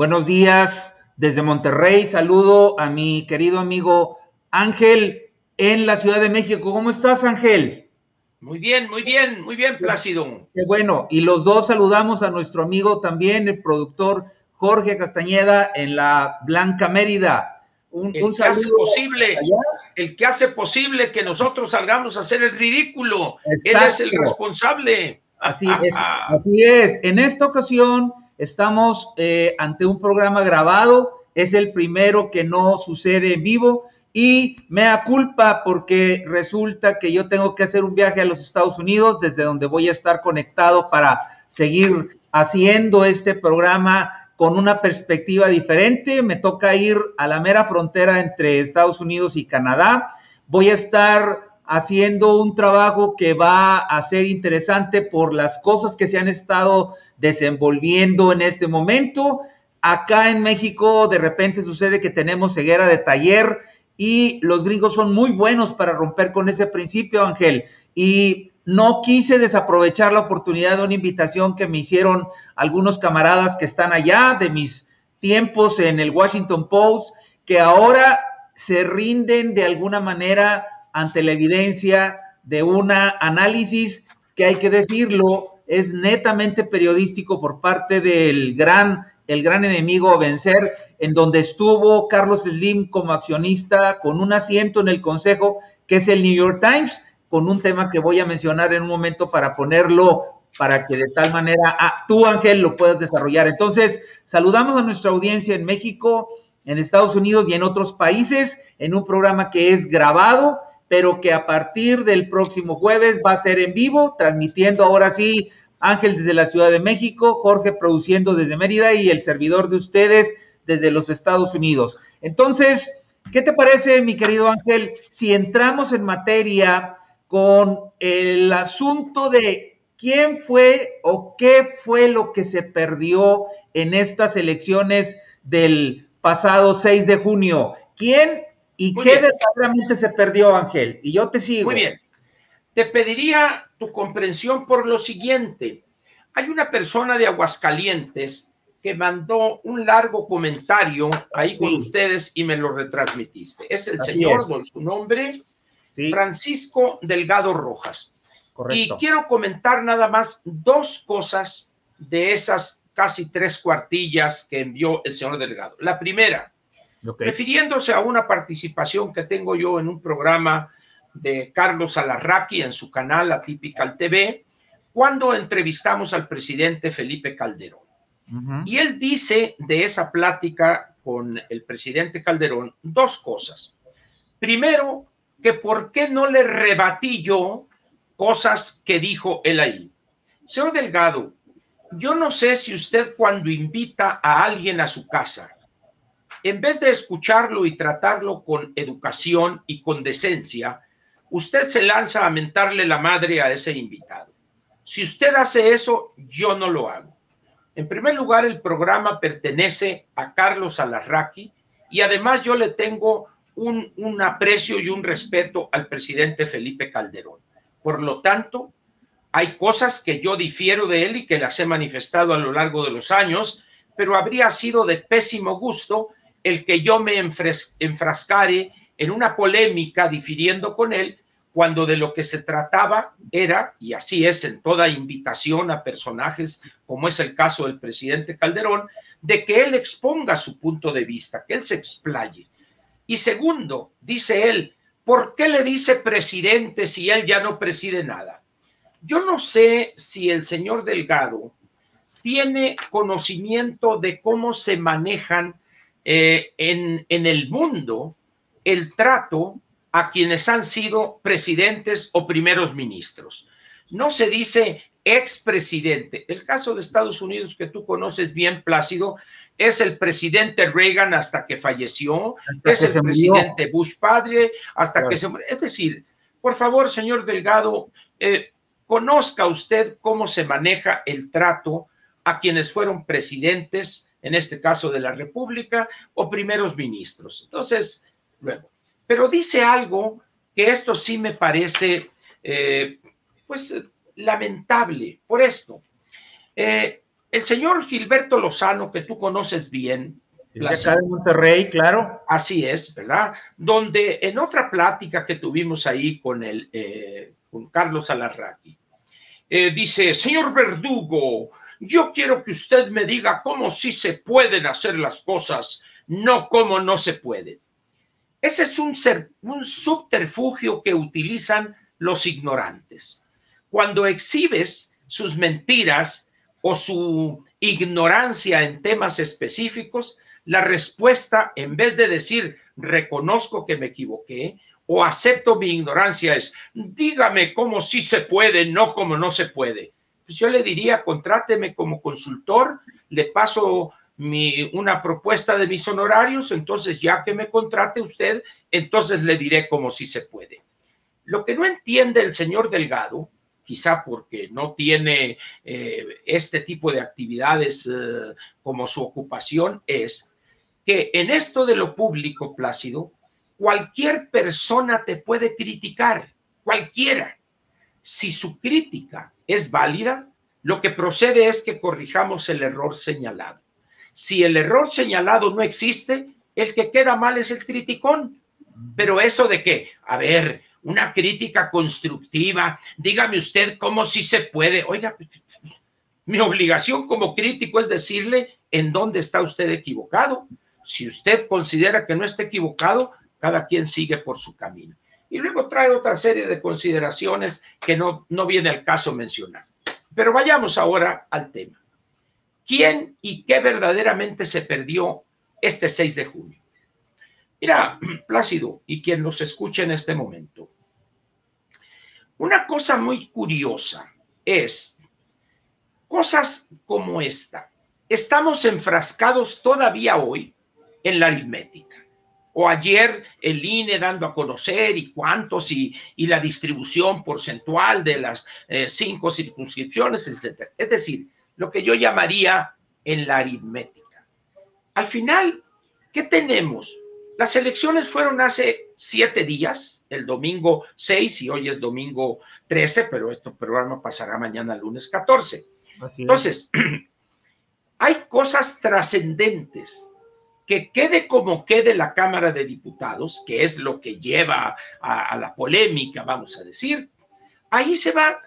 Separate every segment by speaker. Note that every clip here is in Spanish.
Speaker 1: Buenos días desde Monterrey. Saludo a mi querido amigo Ángel en la Ciudad de México. ¿Cómo estás, Ángel?
Speaker 2: Muy bien, muy bien, muy bien, Plácido.
Speaker 1: Qué bueno. Y los dos saludamos a nuestro amigo también, el productor Jorge Castañeda en la Blanca Mérida.
Speaker 2: Un, el que hace posible, el que hace posible que nosotros salgamos a hacer el ridículo. Él es el responsable.
Speaker 1: Así es, así es. En esta ocasión estamos eh, ante un programa grabado. Es el primero que no sucede en vivo y me da culpa porque resulta que yo tengo que hacer un viaje a los Estados Unidos desde donde voy a estar conectado para seguir haciendo este programa con una perspectiva diferente. Me toca ir a la mera frontera entre Estados Unidos y Canadá. Voy a estar haciendo un trabajo que va a ser interesante por las cosas que se han estado desenvolviendo en este momento. Acá en México de repente sucede que tenemos ceguera de taller y los gringos son muy buenos para romper con ese principio, Ángel. Y no quise desaprovechar la oportunidad de una invitación que me hicieron algunos camaradas que están allá de mis tiempos en el Washington Post, que ahora se rinden de alguna manera ante la evidencia de un análisis que hay que decirlo, es netamente periodístico por parte del gran, el gran enemigo a vencer, en donde estuvo Carlos Slim como accionista con un asiento en el consejo, que es el New York Times, con un tema que voy a mencionar en un momento para ponerlo, para que de tal manera ah, tú, Ángel, lo puedas desarrollar. Entonces, saludamos a nuestra audiencia en México, en Estados Unidos y en otros países, en un programa que es grabado, pero que a partir del próximo jueves va a ser en vivo, transmitiendo ahora sí Ángel desde la Ciudad de México, Jorge produciendo desde Mérida y el servidor de ustedes, desde los Estados Unidos. Entonces, ¿qué te parece, mi querido Ángel, si entramos en materia con el asunto de quién fue o qué fue lo que se perdió en estas elecciones del pasado 6 de junio? ¿Quién y qué verdaderamente se perdió, Ángel? Y yo te sigo.
Speaker 2: Muy bien. Te pediría tu comprensión por lo siguiente. Hay una persona de Aguascalientes que mandó un largo comentario ahí con ustedes y me lo retransmitiste. Es el señor, con su nombre, Francisco Delgado Rojas. Y quiero comentar nada más dos cosas de esas casi tres cuartillas que envió el señor Delgado. La primera, refiriéndose a una participación que tengo yo en un programa de Carlos Alarraqui en su canal Atypical TV, cuando entrevistamos al presidente Felipe Calderón. Y él dice de esa plática con el presidente Calderón dos cosas. Primero, que por qué no le rebatí yo cosas que dijo él ahí. Señor Delgado, yo no sé si usted cuando invita a alguien a su casa, en vez de escucharlo y tratarlo con educación y con decencia, usted se lanza a mentarle la madre a ese invitado. Si usted hace eso, yo no lo hago. En primer lugar, el programa pertenece a Carlos Alarraqui y además yo le tengo un, un, aprecio y un respeto al presidente Felipe Calderón. Por lo tanto, hay cosas que yo difiero de él y que las he manifestado a lo largo de los años, pero habría sido de pésimo gusto el que yo me enfrascare en una polémica difiriendo con él cuando de lo que se trataba era, y así es en toda invitación a personajes, como es el caso del presidente Calderón, de que él exponga su punto de vista, que él se explaye. Y segundo, dice él, ¿por qué le dice presidente si él ya no preside nada? Yo no sé si el señor Delgado tiene conocimiento de cómo se manejan eh, en, en el mundo el trato a quienes han sido presidentes o primeros ministros. No se dice expresidente. El caso de Estados Unidos que tú conoces bien, Plácido, es el presidente Reagan hasta que falleció, es el presidente Bush padre hasta que se murió. Es decir, por favor, señor Delgado, eh, conozca usted cómo se maneja el trato a quienes fueron presidentes, en este caso de la República, o primeros ministros. Entonces, luego, pero dice algo que esto sí me parece, eh, pues, lamentable por esto. Eh, el señor Gilberto Lozano, que tú conoces bien,
Speaker 1: de acá de Monterrey, claro.
Speaker 2: Así es, ¿verdad? Donde en otra plática que tuvimos ahí con el eh, con Carlos Alarraqui, eh, dice, señor Verdugo, yo quiero que usted me diga cómo sí se pueden hacer las cosas, no cómo no se pueden. Ese es un, subterfugio que utilizan los ignorantes. Cuando exhibes sus mentiras o su ignorancia en temas específicos, la respuesta, en vez de decir reconozco que me equivoqué o acepto mi ignorancia, es dígame cómo sí se puede, no cómo no se puede. Pues yo le diría, contráteme como consultor, le paso mi, una propuesta de mis honorarios, entonces ya que me contrate usted, entonces le diré cómo sí se puede. Lo que no entiende el señor Delgado, quizá porque no tiene eh, este tipo de actividades eh, como su ocupación, es que en esto de lo público, Plácido, cualquier persona te puede criticar, cualquiera. Si su crítica es válida, lo que procede es que corrijamos el error señalado. Si el error señalado no existe, el que queda mal es el criticón. Pero eso de que, a ver, una crítica constructiva, dígame usted cómo si se puede. Oiga, mi obligación como crítico es decirle en dónde está usted equivocado. Si usted considera que no está equivocado, cada quien sigue por su camino. Y luego trae otra serie de consideraciones que no, no viene al caso mencionar. Pero vayamos ahora al tema. ¿Quién y qué verdaderamente se perdió este 6 de junio? Mira, Plácido, y quien nos escucha en este momento, una cosa muy curiosa es cosas como esta. Estamos enfrascados todavía hoy en la aritmética. O ayer el INE dando a conocer y cuántos y, la distribución porcentual de las eh, cinco circunscripciones, etc. Es decir, lo que yo llamaría en la aritmética. Al final, ¿qué tenemos? Las elecciones fueron hace siete días, el domingo 6 y hoy es domingo 13, pero este programa pasará mañana lunes 14. Entonces, hay cosas trascendentes que quede como quede la Cámara de Diputados, que es lo que lleva a, la polémica, vamos a decir, ahí se va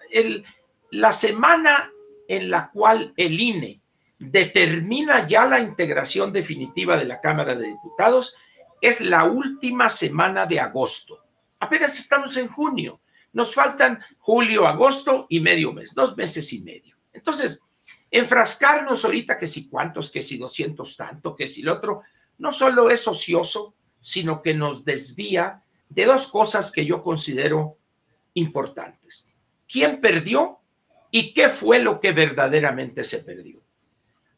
Speaker 2: la semana en la cual el INE determina ya la integración definitiva de la Cámara de Diputados, es la última semana de agosto. Apenas estamos en junio. Nos faltan julio, agosto y medio mes, dos meses y medio. Entonces, enfrascarnos ahorita que si cuántos, que si doscientos tanto, que si lo otro, no solo es ocioso, sino que nos desvía de dos cosas que yo considero importantes. ¿Quién perdió y qué fue lo que verdaderamente se perdió?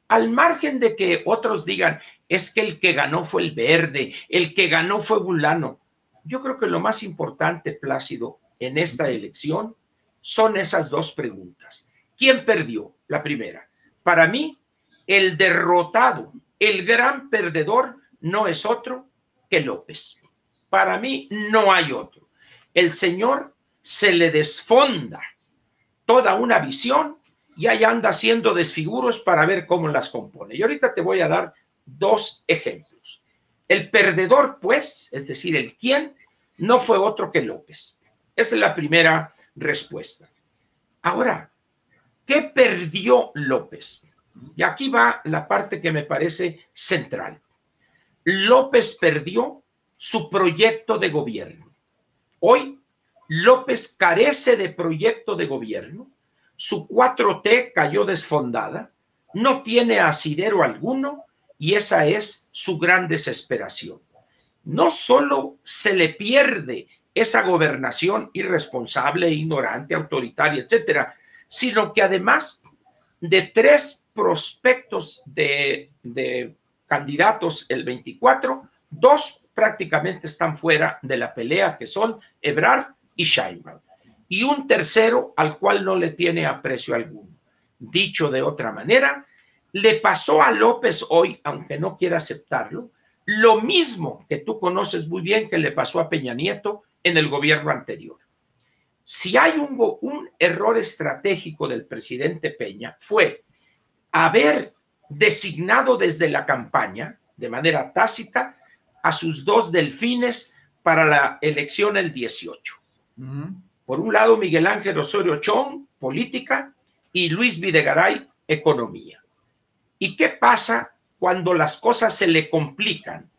Speaker 2: Al margen de que otros digan, es que el que ganó fue el verde, el que ganó fue Bulano. Yo creo que lo más importante, Plácido, en esta elección son esas dos preguntas. ¿Quién perdió? La primera. Para mí, el derrotado el gran perdedor no es otro que López. Para mí no hay otro. El Señor se le desfonda toda una visión y ahí anda haciendo desfiguros para ver cómo las compone. Y ahorita te voy a dar dos ejemplos. El perdedor, pues, es decir, el quién, no fue otro que López. Esa es la primera respuesta. Ahora, ¿qué perdió López? Y aquí va la parte que me parece central. López perdió su proyecto de gobierno. Hoy López carece de proyecto de gobierno, su 4T cayó desfondada, no tiene asidero alguno y esa es su gran desesperación. No solo se le pierde esa gobernación irresponsable, ignorante, autoritaria, etcétera, sino que además de tres prospectos de, candidatos el 24, dos prácticamente están fuera de la pelea, que son Ebrard y Scheinbaum, y un tercero al cual no le tiene aprecio alguno. Dicho de otra manera, le pasó a López hoy, aunque no quiera aceptarlo, lo mismo que tú conoces muy bien que le pasó a Peña Nieto en el gobierno anterior. Si hay un, un error estratégico del presidente Peña, fue haber designado desde la campaña, de manera tácita, a sus dos delfines para la elección el 18. Por un lado, Miguel Ángel Osorio Chong, política, y Luis Videgaray, economía. ¿Y qué pasa cuando las cosas se le complican?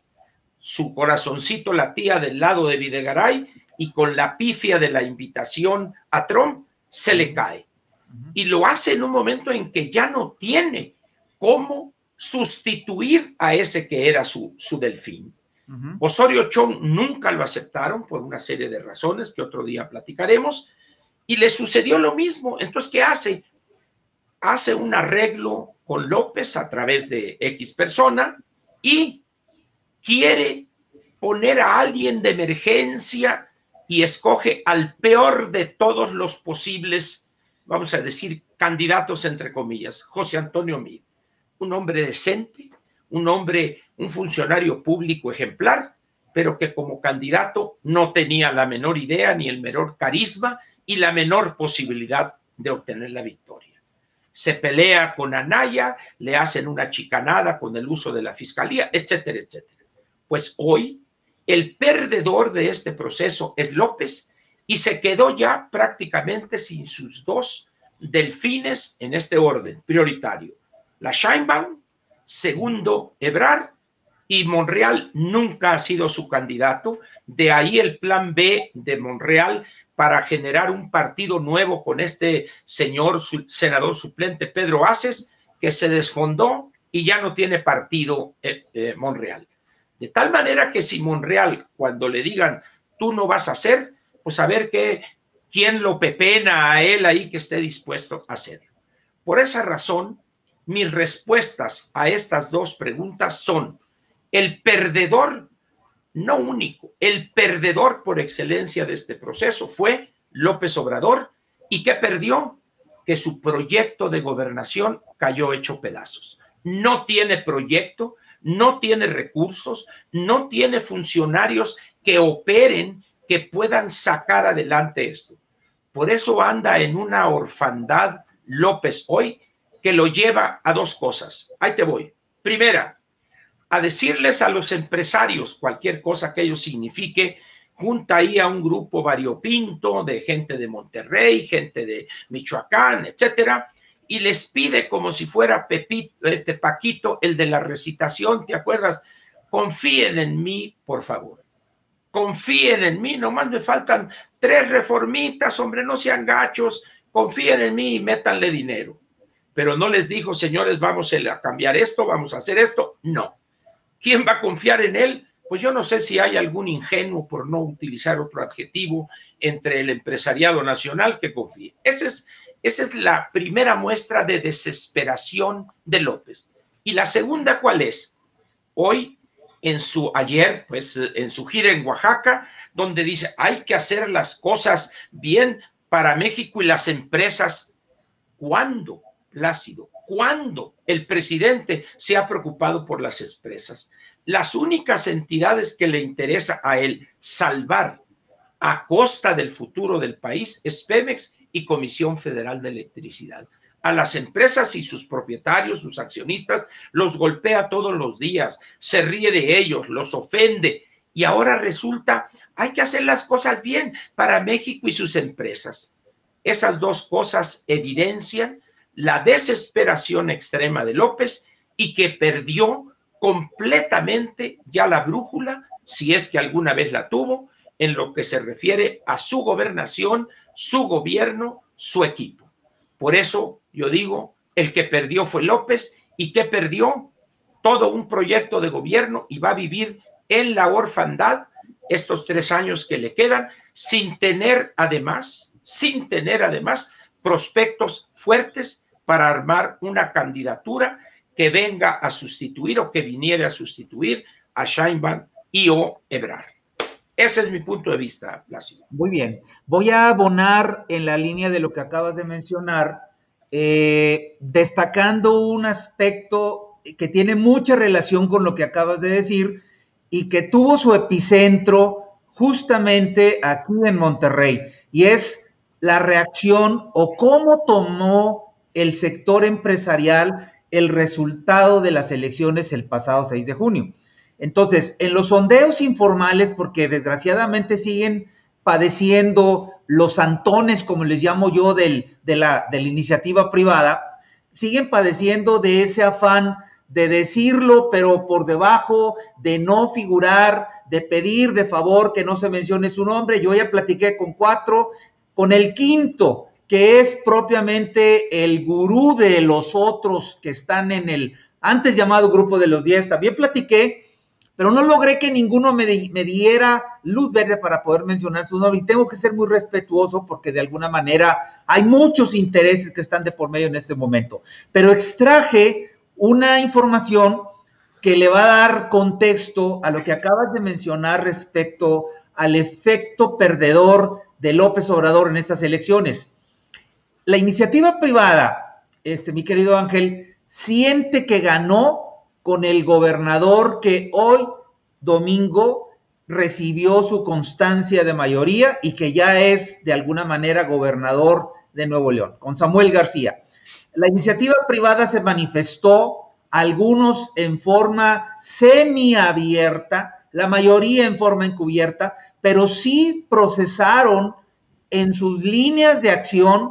Speaker 2: Su corazoncito latía del lado de Videgaray y con la pifia de la invitación a Trump se le cae. Y lo hace en un momento en que ya no tiene cómo sustituir a ese que era su, su delfín. Osorio Chong nunca lo aceptaron por una serie de razones que otro día platicaremos, y le sucedió lo mismo. Entonces, ¿qué hace? Hace un arreglo con López a través de X persona y quiere poner a alguien de emergencia y escoge al peor de todos los posibles, vamos a decir, candidatos entre comillas, José Antonio Mir, un hombre decente, un hombre, un funcionario público ejemplar, pero que como candidato no tenía la menor idea ni el menor carisma y la menor posibilidad de obtener la victoria. Se pelea con Anaya, le hacen una chicanada con el uso de la fiscalía, etcétera, etcétera. Pues hoy el perdedor de este proceso es López y se quedó ya prácticamente sin sus dos delfines en este orden prioritario. La Scheinbaum segundo Ebrar y Monreal nunca ha sido su candidato. De ahí el plan B de Monreal para generar un partido nuevo con este señor senador suplente Pedro Aces, que se desfondó y ya no tiene partido eh, eh, Monreal. De tal manera que si Monreal, cuando le digan, tú no vas a hacer, pues a ver qué, quién lo pepena a él ahí que esté dispuesto a hacer. Por esa razón, mis respuestas a estas dos preguntas son, el perdedor, no único, el perdedor por excelencia de este proceso fue López Obrador y que perdió que su proyecto de gobernación cayó hecho pedazos. No tiene proyecto, no tiene recursos, no tiene funcionarios que operen, que puedan sacar adelante esto. Por eso anda en una orfandad López hoy que lo lleva a dos cosas. Ahí te voy. Primera, a decirles a los empresarios cualquier cosa que ello signifique, junta ahí a un grupo variopinto de gente de Monterrey, gente de Michoacán, etcétera, y les pide como si fuera Pepito, este Paquito, el de la recitación, ¿te acuerdas? Confíen en mí, por favor. Confíen en mí, nomás me faltan tres reformitas, hombre, no sean gachos, confíen en mí y métanle dinero pero no les dijo, señores, vamos a cambiar esto, vamos a hacer esto. No. ¿Quién va a confiar en él? Pues yo no sé si hay algún ingenuo, por no utilizar otro adjetivo, entre el empresariado nacional que confíe. Esa es, esa es la primera muestra de desesperación de López. Y la segunda, ¿cuál es? Hoy, en su ayer, pues en su gira en Oaxaca, donde dice, hay que hacer las cosas bien para México y las empresas. ¿Cuándo? Plácido. ¿Cuándo el presidente se ha preocupado por las empresas? Las únicas entidades que le interesa a él salvar a costa del futuro del país es y Comisión Federal de Electricidad. A las empresas y sus propietarios, sus accionistas, los golpea todos los días, se ríe de ellos, los ofende y ahora resulta, hay que hacer las cosas bien para México y sus empresas. Esas dos cosas evidencian la desesperación extrema de López y que perdió completamente ya la brújula, si es que alguna vez la tuvo, en lo que se refiere a su gobernación, su gobierno, su equipo. Por eso yo digo, el que perdió fue López y que perdió todo un proyecto de gobierno y va a vivir en la orfandad estos tres años que le quedan sin tener además, sin tener además prospectos fuertes para armar una candidatura que venga a sustituir o que viniera a sustituir a Scheinbaum y o Ebrar. Ese es mi punto de vista, Plácido.
Speaker 1: Muy bien. Voy a abonar en la línea de lo que acabas de mencionar, eh, destacando un aspecto que tiene mucha relación con lo que acabas de decir y que tuvo su epicentro justamente aquí en Monterrey, y es la reacción o cómo tomó el sector empresarial el resultado de las elecciones el pasado 6 de junio. Entonces, en los sondeos informales, porque desgraciadamente siguen padeciendo los antones, como les llamo yo, de, la, de la iniciativa privada, siguen padeciendo de ese afán de decirlo, pero por debajo, de no figurar, de pedir de favor que no se mencione su nombre. Yo ya platiqué con cuatro, con el quinto, que es propiamente el gurú de los otros que están en el antes llamado grupo de los diez. También platiqué, pero no logré que ninguno me, diera luz verde para poder mencionar su nombre. Y tengo que ser muy respetuoso porque de alguna manera hay muchos intereses que están de por medio en este momento. Pero extraje una información que le va a dar contexto a lo que acabas de mencionar respecto al efecto perdedor de López Obrador en estas elecciones. La iniciativa privada, este, mi querido Ángel, siente que ganó con el gobernador que hoy, domingo, recibió su constancia de mayoría y que ya es de alguna manera gobernador de Nuevo León, con Samuel García. La iniciativa privada se manifestó, algunos en forma semiabierta, la mayoría en forma encubierta, pero sí procesaron en sus líneas de acción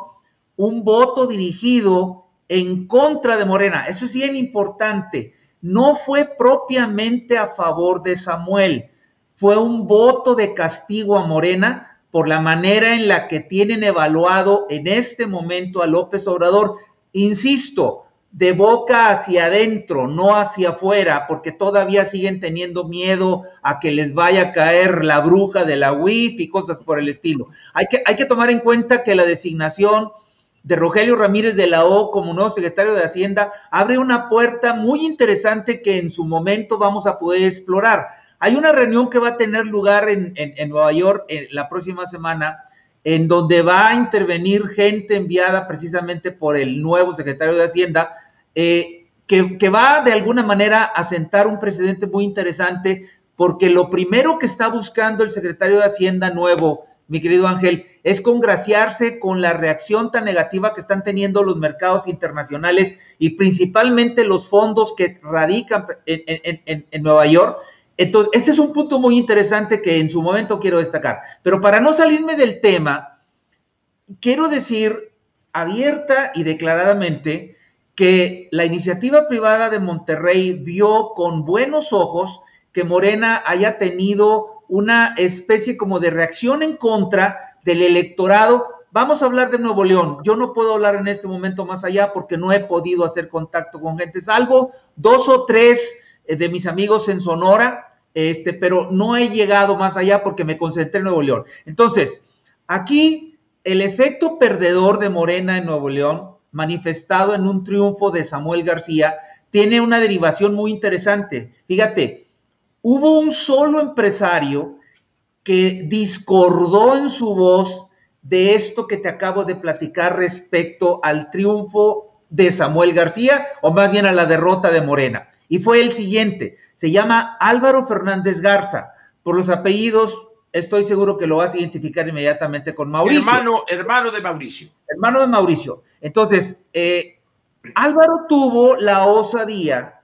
Speaker 1: un voto dirigido en contra de Morena. Eso es bien importante. No fue propiamente a favor de Samuel, fue un voto de castigo a Morena por la manera en la que tienen evaluado en este momento a López Obrador. Insisto, de boca hacia adentro, no hacia afuera, porque todavía siguen teniendo miedo a que les vaya a caer la bruja de la UIF y cosas por el estilo. Hay que, hay que tomar en cuenta que la designación de Rogelio Ramírez de la O como nuevo secretario de Hacienda abre una puerta muy interesante que en su momento vamos a poder explorar. Hay una reunión que va a tener lugar en, Nueva York en la próxima semana, en donde va a intervenir gente enviada precisamente por el nuevo secretario de Hacienda, eh, que, que va de alguna manera a sentar un precedente muy interesante, porque lo primero que está buscando el secretario de Hacienda nuevo mi querido Ángel, es congraciarse con la reacción tan negativa que están teniendo los mercados internacionales y principalmente los fondos que radican en, Nueva York. Entonces, ese es un punto muy interesante que en su momento quiero destacar. Pero para no salirme del tema, quiero decir abierta y declaradamente que la iniciativa privada de Monterrey vio con buenos ojos que Morena haya tenido una especie como de reacción en contra del electorado. Vamos a hablar de Nuevo León. Yo no puedo hablar en este momento más allá porque no he podido hacer contacto con gente, salvo dos o tres eh, de mis amigos en Sonora, este, pero no he llegado más allá porque me concentré en Nuevo León. Entonces, aquí el efecto perdedor de Morena en Nuevo León, manifestado en un triunfo de Samuel García, tiene una derivación muy interesante. Fíjate, hubo un solo empresario que discordó en su voz de esto que te acabo de platicar respecto al triunfo de Samuel García, o más bien a la derrota de Morena. Y fue el siguiente, se llama Álvaro Fernández Garza. Por los apellidos, estoy seguro que lo vas a identificar inmediatamente con Mauricio.
Speaker 2: Hermano, hermano de Mauricio.
Speaker 1: Hermano de Mauricio. Entonces, eh, Álvaro tuvo la osadía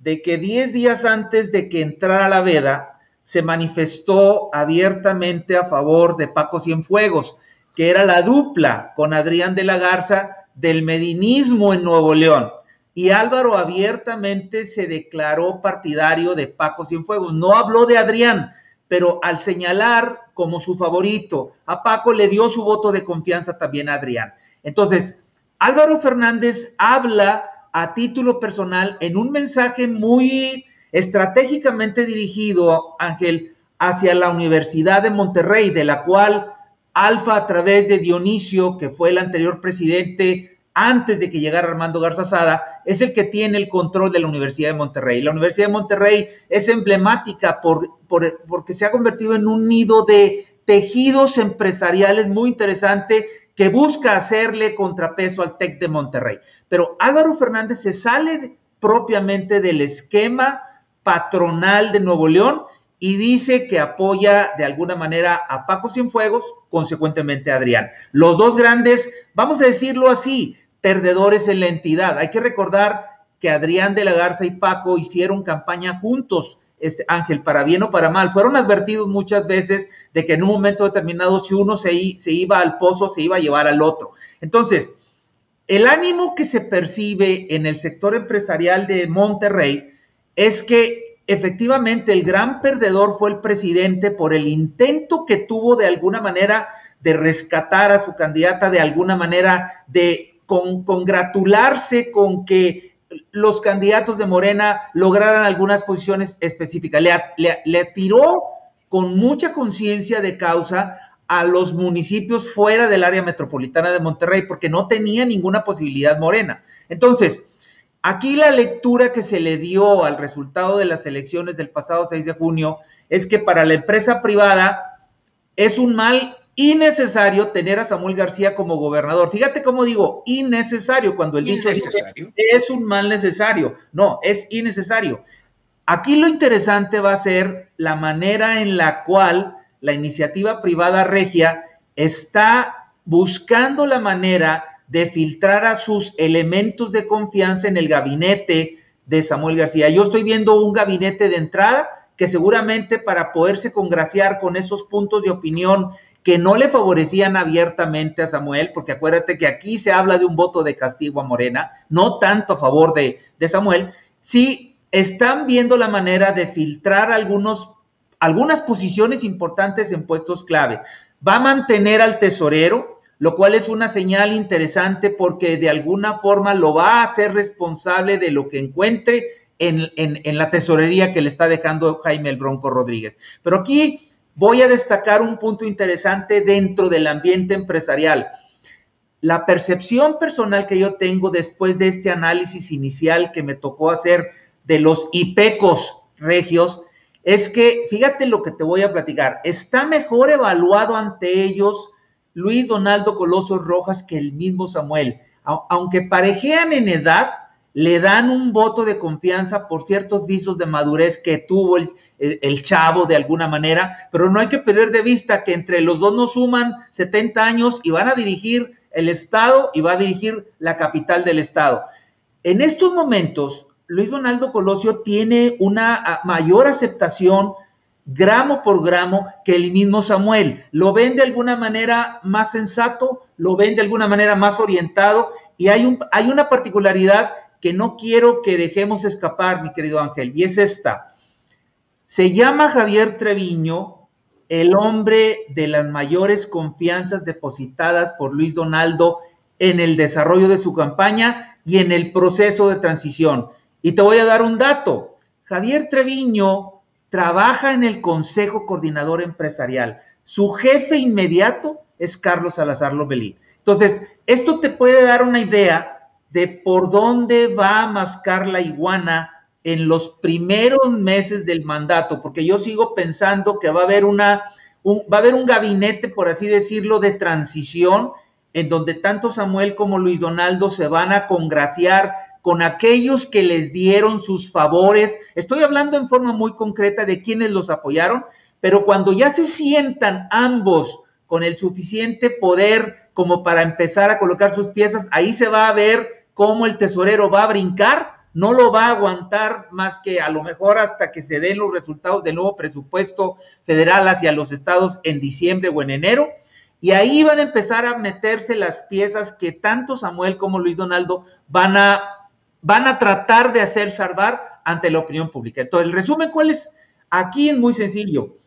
Speaker 1: de que 10 días antes de que entrara la veda, se manifestó abiertamente a favor de Paco Cienfuegos, que era la dupla con Adrián de la Garza del medinismo en Nuevo León. Y Álvaro abiertamente se declaró partidario de Paco Cienfuegos. No habló de Adrián, pero al señalar como su favorito a Paco, le dio su voto de confianza también a Adrián. Entonces, Álvaro Fernández habla a título personal en un mensaje muy estratégicamente dirigido, Ángel, hacia la Universidad de Monterrey, de la cual Alfa, a través de Dionisio, que fue el anterior presidente antes de que llegara Armando Garza Sada, es el que tiene el control de la Universidad de Monterrey. La Universidad de Monterrey es emblemática por, porque se ha convertido en un nido de tejidos empresariales muy interesante que busca hacerle contrapeso al TEC de Monterrey. Pero Álvaro Fernández se sale propiamente del esquema patronal de Nuevo León y dice que apoya de alguna manera a Paco Cienfuegos, consecuentemente a Adrián. Los dos grandes, vamos a decirlo así, perdedores en la entidad. Hay que recordar que Adrián de la Garza y Paco hicieron campaña juntos, este, Ángel, para bien o para mal. Fueron advertidos muchas veces de que en un momento determinado, si uno se, se iba al pozo, se iba a llevar al otro. Entonces, el ánimo que se percibe en el sector empresarial de Monterrey es que efectivamente el gran perdedor fue el presidente por el intento que tuvo de alguna manera de rescatar a su candidata, de alguna manera de congratularse con que los candidatos de Morena lograran algunas posiciones específicas. Le, tiró con mucha conciencia de causa a los municipios fuera del área metropolitana de Monterrey porque no tenía ninguna posibilidad Morena. Entonces, Aquí la lectura que se le dio al resultado de las elecciones del pasado 6 de junio es que para la empresa privada es un mal innecesario tener a Samuel García como gobernador. Fíjate cómo digo, innecesario, cuando el dicho es un mal necesario. No, es innecesario. Aquí lo interesante va a ser la manera en la cual la iniciativa privada regia está buscando la manera de filtrar a sus elementos de confianza en el gabinete de Samuel García. Yo estoy viendo un gabinete de entrada que seguramente para poderse congraciar con esos puntos de opinión que no le favorecían abiertamente a Samuel, porque acuérdate que aquí se habla de un voto de castigo a Morena, no tanto a favor de, de Samuel, sí están viendo la manera de filtrar algunos, algunas posiciones importantes en puestos clave. Va a mantener al tesorero, lo cual es una señal interesante porque de alguna forma lo va a hacer responsable de lo que encuentre en, la tesorería que le está dejando Jaime el Bronco Rodríguez. Pero aquí voy a destacar un punto interesante dentro del ambiente empresarial. La percepción personal que yo tengo después de este análisis inicial que me tocó hacer de los IPECOS regios es que, fíjate lo que te voy a platicar, está mejor evaluado ante ellos Luis Donaldo Coloso Rojas que el mismo Samuel. Aunque parejean en edad, le dan un voto de confianza por ciertos visos de madurez que tuvo el, chavo de alguna manera, pero no hay que perder de vista que entre los dos nos suman 70 años y van a dirigir el Estado y va a dirigir la capital del Estado. En estos momentos, Luis Donaldo Colosio tiene una mayor aceptación gramo por gramo que el mismo Samuel. Lo ven de alguna manera más sensato, lo ven de alguna manera más orientado y hay, un, hay una particularidad que no quiero que dejemos escapar, mi querido Ángel, y es esta. Se llama Javier Treviño el hombre de las mayores confianzas depositadas por Luis Donaldo en el desarrollo de su campaña y en el proceso de transición. Y te voy a dar un dato. Javier Treviño trabaja en el Consejo Coordinador Empresarial. Su jefe inmediato es Carlos Salazar Lobelín. Entonces, esto te puede dar una idea de por dónde va a mascar la iguana en los primeros meses del mandato, porque yo sigo pensando que va a haber una, va a haber un gabinete, por así decirlo, de transición, en donde tanto Samuel como Luis Donaldo se van a congraciar con aquellos que les dieron sus favores. Estoy hablando en forma muy concreta de quienes los apoyaron, pero cuando ya se sientan ambos con el suficiente poder como para empezar a colocar sus piezas, ahí se va a ver cómo el tesorero va a brincar, no lo va a aguantar más que a lo mejor hasta que se den los resultados del nuevo presupuesto federal hacia los estados en diciembre o en enero. Y ahí van a empezar a meterse las piezas que tanto Samuel como Luis Donaldo van a van a tratar de hacer salvar ante la opinión pública. Entonces, el resumen, ¿cuál es? Aquí es muy sencillo.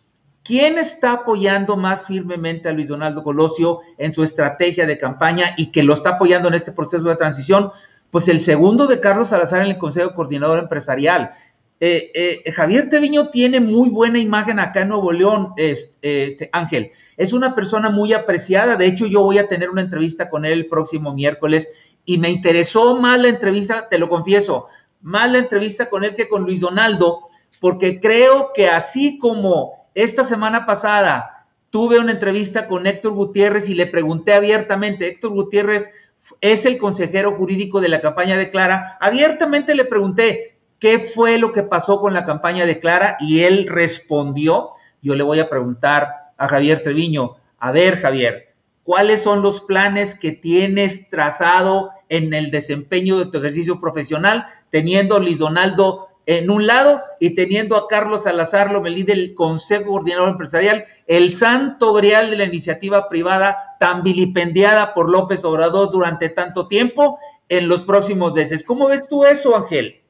Speaker 1: ¿Quién está apoyando más firmemente a Luis Donaldo Colosio en su estrategia de campaña y que lo está apoyando en este proceso de transición? Pues el segundo de Carlos Salazar en el Consejo Coordinador Empresarial. Eh, eh, Javier Treviño tiene muy buena imagen acá en Nuevo León, este, Ángel. Es una persona muy apreciada. De hecho, yo voy a tener una entrevista con él el próximo miércoles y me interesó más la entrevista, te lo confieso, más la entrevista con él que con Luis Donaldo, porque creo que así como esta semana pasada tuve una entrevista con Héctor Gutiérrez y le pregunté abiertamente, Héctor Gutiérrez es el consejero jurídico de la campaña de Clara, abiertamente le pregunté qué fue lo que pasó con la campaña de Clara y él respondió, yo le voy a preguntar a Javier Treviño, a ver Javier, cuáles son los planes que tienes trazado en el desempeño de tu ejercicio profesional, teniendo Donaldo en un lado y teniendo a Carlos Salazar Lomelí del Consejo Coordinador Empresarial, el santo grial de la iniciativa privada tan vilipendiada por López Obrador durante tanto tiempo en los próximos meses. ¿Cómo ves tú eso, Ángel?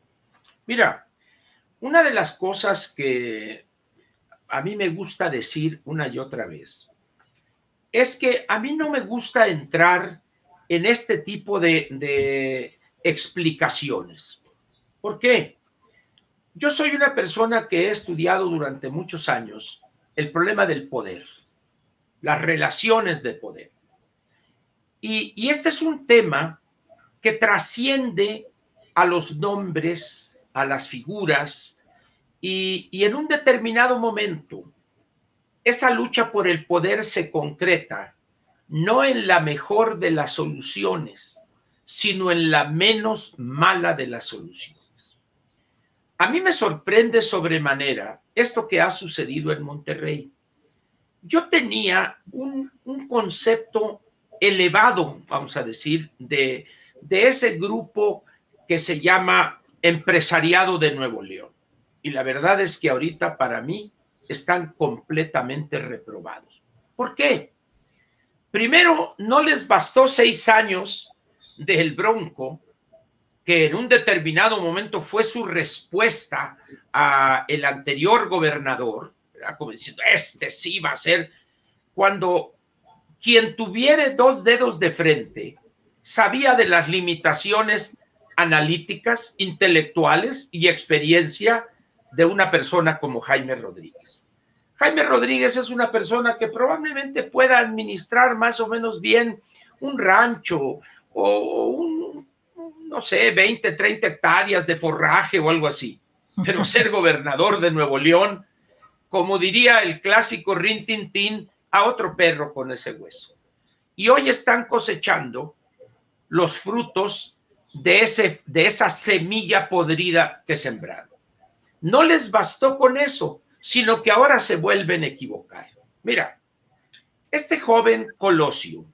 Speaker 2: Mira, una de las cosas que a mí me gusta decir una y otra vez es que a mí no me gusta entrar en este tipo de, de explicaciones. ¿Por qué? Yo soy una persona que he estudiado durante muchos años el problema del poder, las relaciones de poder. Y, este es un tema que trasciende a los nombres, a las figuras, y, y en un determinado momento, esa lucha por el poder se concreta no en la mejor de las soluciones, sino en la menos mala de las soluciones. A mí me sorprende sobremanera esto que ha sucedido en Monterrey. Yo tenía un, concepto elevado, vamos a decir, de, de ese grupo que se llama empresariado de Nuevo León. Y la verdad es que ahorita para mí están completamente reprobados. ¿Por qué? Primero, no les bastó seis años del Bronco que en un determinado momento fue su respuesta a el anterior gobernador, como diciendo, este sí va a ser, cuando quien tuviera dos dedos de frente sabía de las limitaciones analíticas, intelectuales y experiencia de una persona como Jaime Rodríguez. Jaime Rodríguez es una persona que probablemente pueda administrar más o menos bien un rancho o no sé, 20, 30 hectáreas de forraje o algo así. Pero ser gobernador de Nuevo León, como diría el clásico Rin Tin Tin, a otro perro con ese hueso. Y hoy están cosechando los frutos de, ese, de esa semilla podrida que sembraron. No les bastó con eso, sino que ahora se vuelven a equivocar. Mira, este joven Colosio,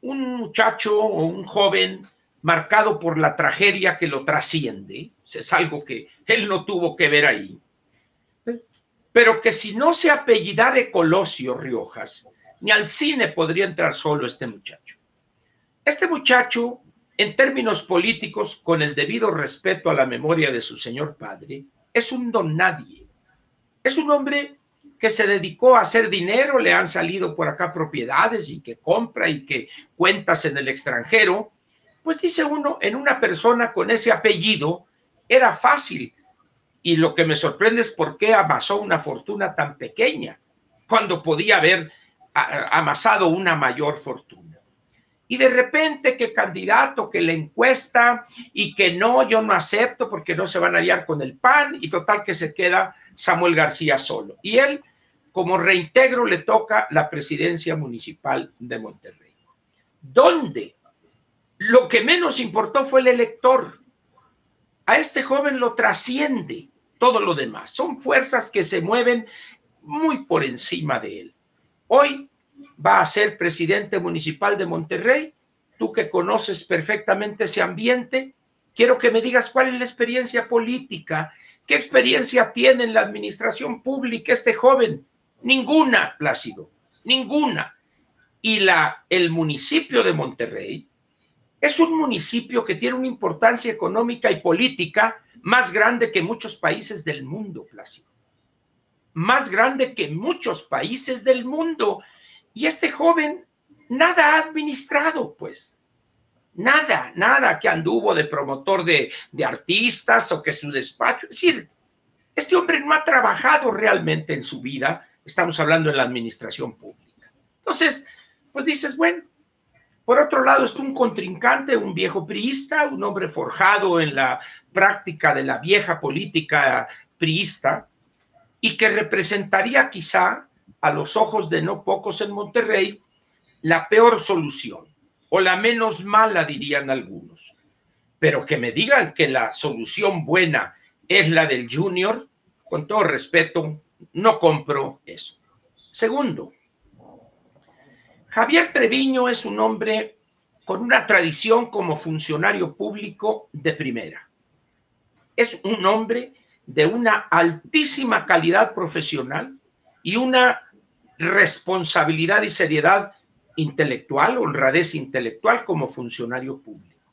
Speaker 2: un muchacho o un joven marcado por la tragedia que lo trasciende, es algo que él no tuvo que ver ahí, pero que si no se apellidara Colosio Riojas, ni al cine podría entrar solo este muchacho. Este muchacho, en términos políticos, con el debido respeto a la memoria de su señor padre, es un don nadie. Es un hombre que se dedicó a hacer dinero, le han salido por acá propiedades y que compra y que cuentas en el extranjero, pues dice uno, en una persona con ese apellido era fácil. Y lo que me sorprende es por qué amasó una fortuna tan pequeña, cuando podía haber amasado una mayor fortuna. Y de repente que candidato, que le encuesta y que no, yo no acepto porque no se van a aliar con el PAN y total que se queda Samuel García solo. Y él, como reintegro, le toca la presidencia municipal de Monterrey. ¿Dónde lo que menos importó fue el elector. A este joven lo trasciende todo lo demás. Son fuerzas que se mueven muy por encima de él. Hoy va a ser presidente municipal de Monterrey. Tú que conoces perfectamente ese ambiente, quiero que me digas cuál es la experiencia política, qué experiencia tiene en la administración pública este joven. Ninguna, Plácido, ninguna. Y la, el municipio de Monterrey es un municipio que tiene una importancia económica y política más grande que muchos países del mundo, Plácido. Más grande que muchos países del mundo. Y este joven nada ha administrado, pues. Nada, nada que anduvo de promotor de, artistas o que su despacho. Es decir, este hombre no ha trabajado realmente en su vida. Estamos hablando en la administración pública. Entonces, pues dices, bueno, por otro lado está un contrincante, un viejo priista, un hombre forjado en la práctica de la vieja política priista y que representaría quizá a los ojos de no pocos en Monterrey la peor solución o la menos mala dirían algunos. Pero que me digan que la solución buena es la del junior, con todo respeto, no compro eso. Segundo, Javier Treviño es un hombre con una tradición como funcionario público de primera. Es un hombre de una altísima calidad profesional y una responsabilidad y seriedad intelectual, honradez intelectual como funcionario público.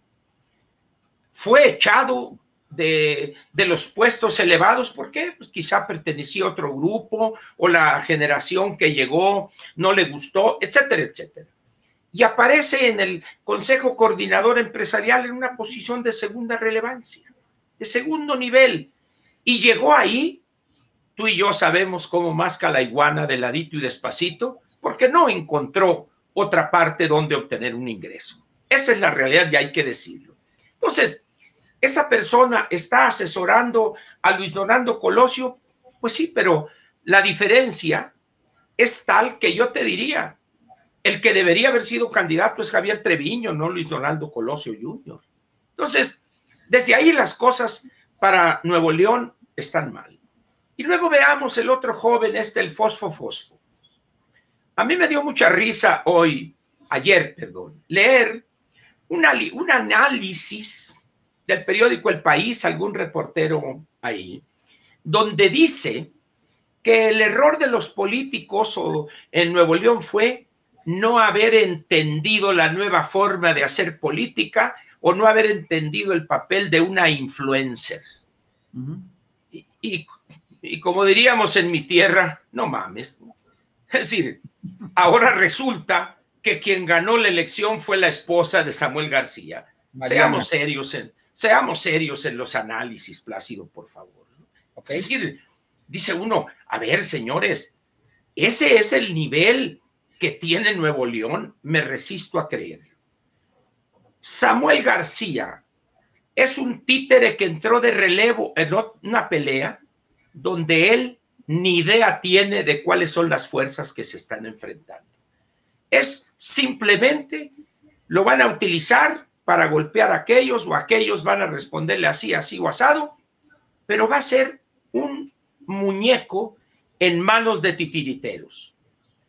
Speaker 2: Fue echado de, los puestos elevados, ¿por qué? Pues quizá pertenecía a otro grupo o la generación que llegó no le gustó, etcétera, etcétera. Y aparece en el Consejo Coordinador Empresarial en una posición de segunda relevancia, de segundo nivel. Y llegó ahí, tú y yo sabemos cómo masca la iguana de ladito y despacito, porque no encontró otra parte donde obtener un ingreso. Esa es la realidad y hay que decirlo. Entonces, esa persona está asesorando a Luis Donaldo Colosio, pues sí, pero la diferencia es tal que yo te diría, el que debería haber sido candidato es Javier Treviño, no Luis Donaldo Colosio Jr. Entonces, desde ahí las cosas para Nuevo León están mal. Y luego veamos el otro joven, este, el Fosfo Fosfo. A mí me dio mucha risa hoy, ayer, perdón, leer un análisis del periódico El País, algún reportero ahí, donde dice que el error de los políticos en Nuevo León fue no haber entendido la nueva forma de hacer política o no haber entendido el papel de una influencer. y, y, como diríamos en mi tierra, no mames. Es decir, ahora resulta que quien ganó la elección fue la esposa de Samuel García. Seamos serios en, Seamos serios en los análisis, Plácido, por favor. Es decir, dice uno, a ver, señores, ese es el nivel que tiene Nuevo León, me resisto a creer. Samuel García es un títere que entró de relevo en una pelea donde él ni idea tiene de cuáles son las fuerzas que se están enfrentando. Es simplemente lo van a utilizar para golpear a aquellos o aquellos van a responderle así, así o asado, pero va a ser un muñeco en manos de titiriteros.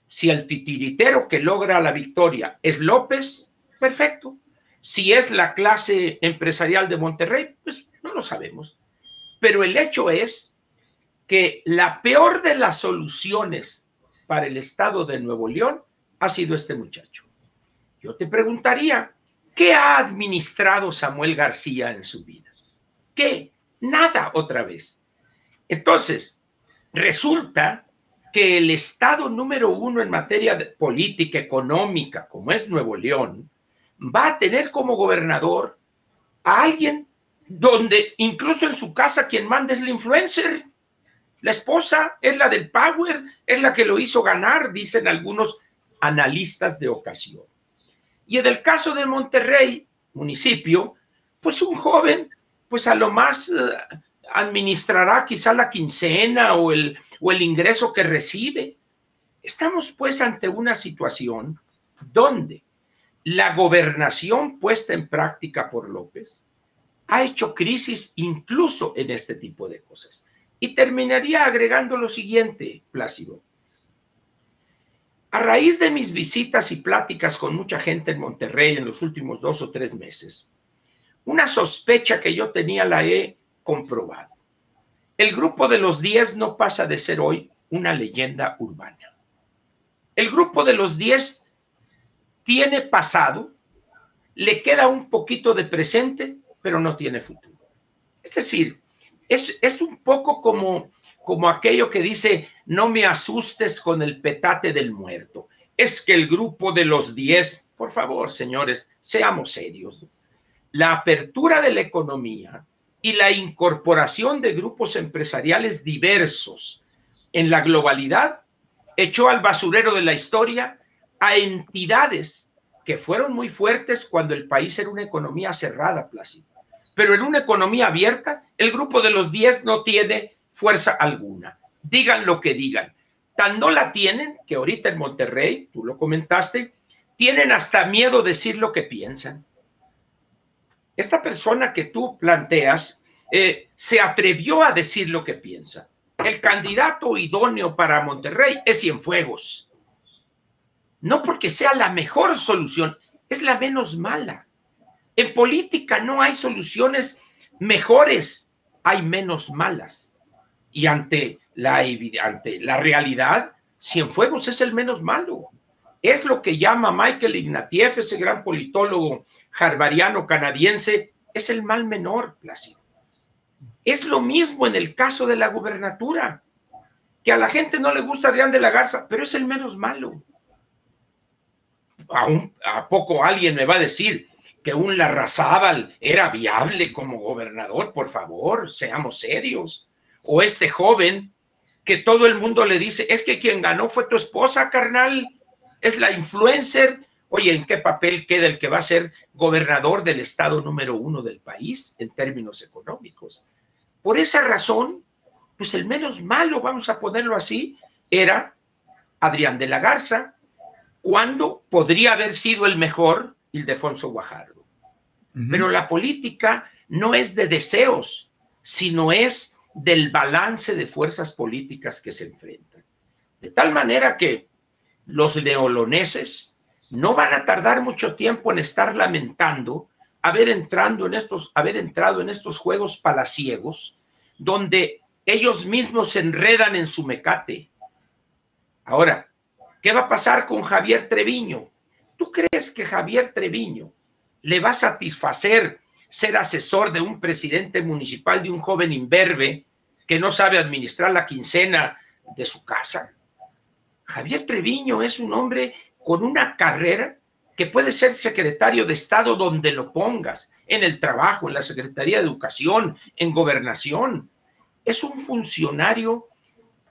Speaker 2: Si el titiritero que logra la victoria es López, perfecto. Si es la clase empresarial de Monterrey, pues no lo sabemos. Pero el hecho es que la peor de las soluciones para el estado de Nuevo León ha sido este muchacho. Yo te preguntaría, ¿Qué ha administrado Samuel García en su vida? ¿Qué? Nada otra vez. Entonces, resulta que el Estado número uno en materia política económica, como es Nuevo León, va a tener como gobernador a alguien donde incluso en su casa quien manda es la influencer. La esposa es la del power, es la que lo hizo ganar, dicen algunos analistas de ocasión. Y en el caso de Monterrey, municipio, pues un joven, pues a lo más eh, administrará quizá la quincena o el, o el ingreso que recibe. Estamos pues ante una situación donde la gobernación puesta en práctica por López ha hecho crisis incluso en este tipo de cosas. Y terminaría agregando lo siguiente, Plácido. A raíz de mis visitas y pláticas con mucha gente en Monterrey en los últimos dos o tres meses, una sospecha que yo tenía la he comprobado. El grupo de los 10 no pasa de ser hoy una leyenda urbana. El grupo de los 10 tiene pasado, le queda un poquito de presente, pero no tiene futuro. Es decir, es, es un poco como como aquello que dice, no me asustes con el petate del muerto. Es que el grupo de los diez, por favor, señores, seamos serios. La apertura de la economía y la incorporación de grupos empresariales diversos en la globalidad echó al basurero de la historia a entidades que fueron muy fuertes cuando el país era una economía cerrada, Plácido. Pero en una economía abierta, el grupo de los diez no tiene fuerza alguna. Digan lo que digan. Tan no la tienen que ahorita en Monterrey, tú lo comentaste, tienen hasta miedo decir lo que piensan. Esta persona que tú planteas eh, se atrevió a decir lo que piensa. El candidato idóneo para Monterrey es Cienfuegos. No porque sea la mejor solución, es la menos mala. En política no hay soluciones mejores, hay menos malas. Y ante la, ante la realidad, Cienfuegos es el menos malo. Es lo que llama Michael Ignatieff, ese gran politólogo harvariano canadiense, es el mal menor, Plácido. Es lo mismo en el caso de la gubernatura, que a la gente no le gusta Adrián de la Garza, pero es el menos malo. ¿A, poco alguien me va a decir que un Larrazábal era viable como gobernador? Por favor, seamos serios. O este joven que todo el mundo le dice, es que quien ganó fue tu esposa, carnal es la influencer. Oye, ¿en qué papel queda el que va a ser gobernador del estado número uno del país en términos económicos? Por esa razón, pues el menos malo, vamos a ponerlo así, era Adrián de la Garza, cuando podría haber sido el mejor Ildefonso Guajardo. Pero la política no es de deseos, sino es del balance de fuerzas políticas que se enfrentan. De tal manera que los neoloneses no van a tardar mucho tiempo en estar lamentando haber, en estos, haber entrado en estos juegos palaciegos, donde ellos mismos se enredan en su mecate. Ahora, ¿qué va a pasar con Javier Treviño? ¿Tú crees que Javier Treviño le va a satisfacer ser asesor de un presidente municipal de un joven imberbe que no sabe administrar la quincena de su casa? Javier Treviño es un hombre con una carrera que puede ser secretario de Estado donde lo pongas, en el trabajo, en la Secretaría de Educación, en gobernación. Es un funcionario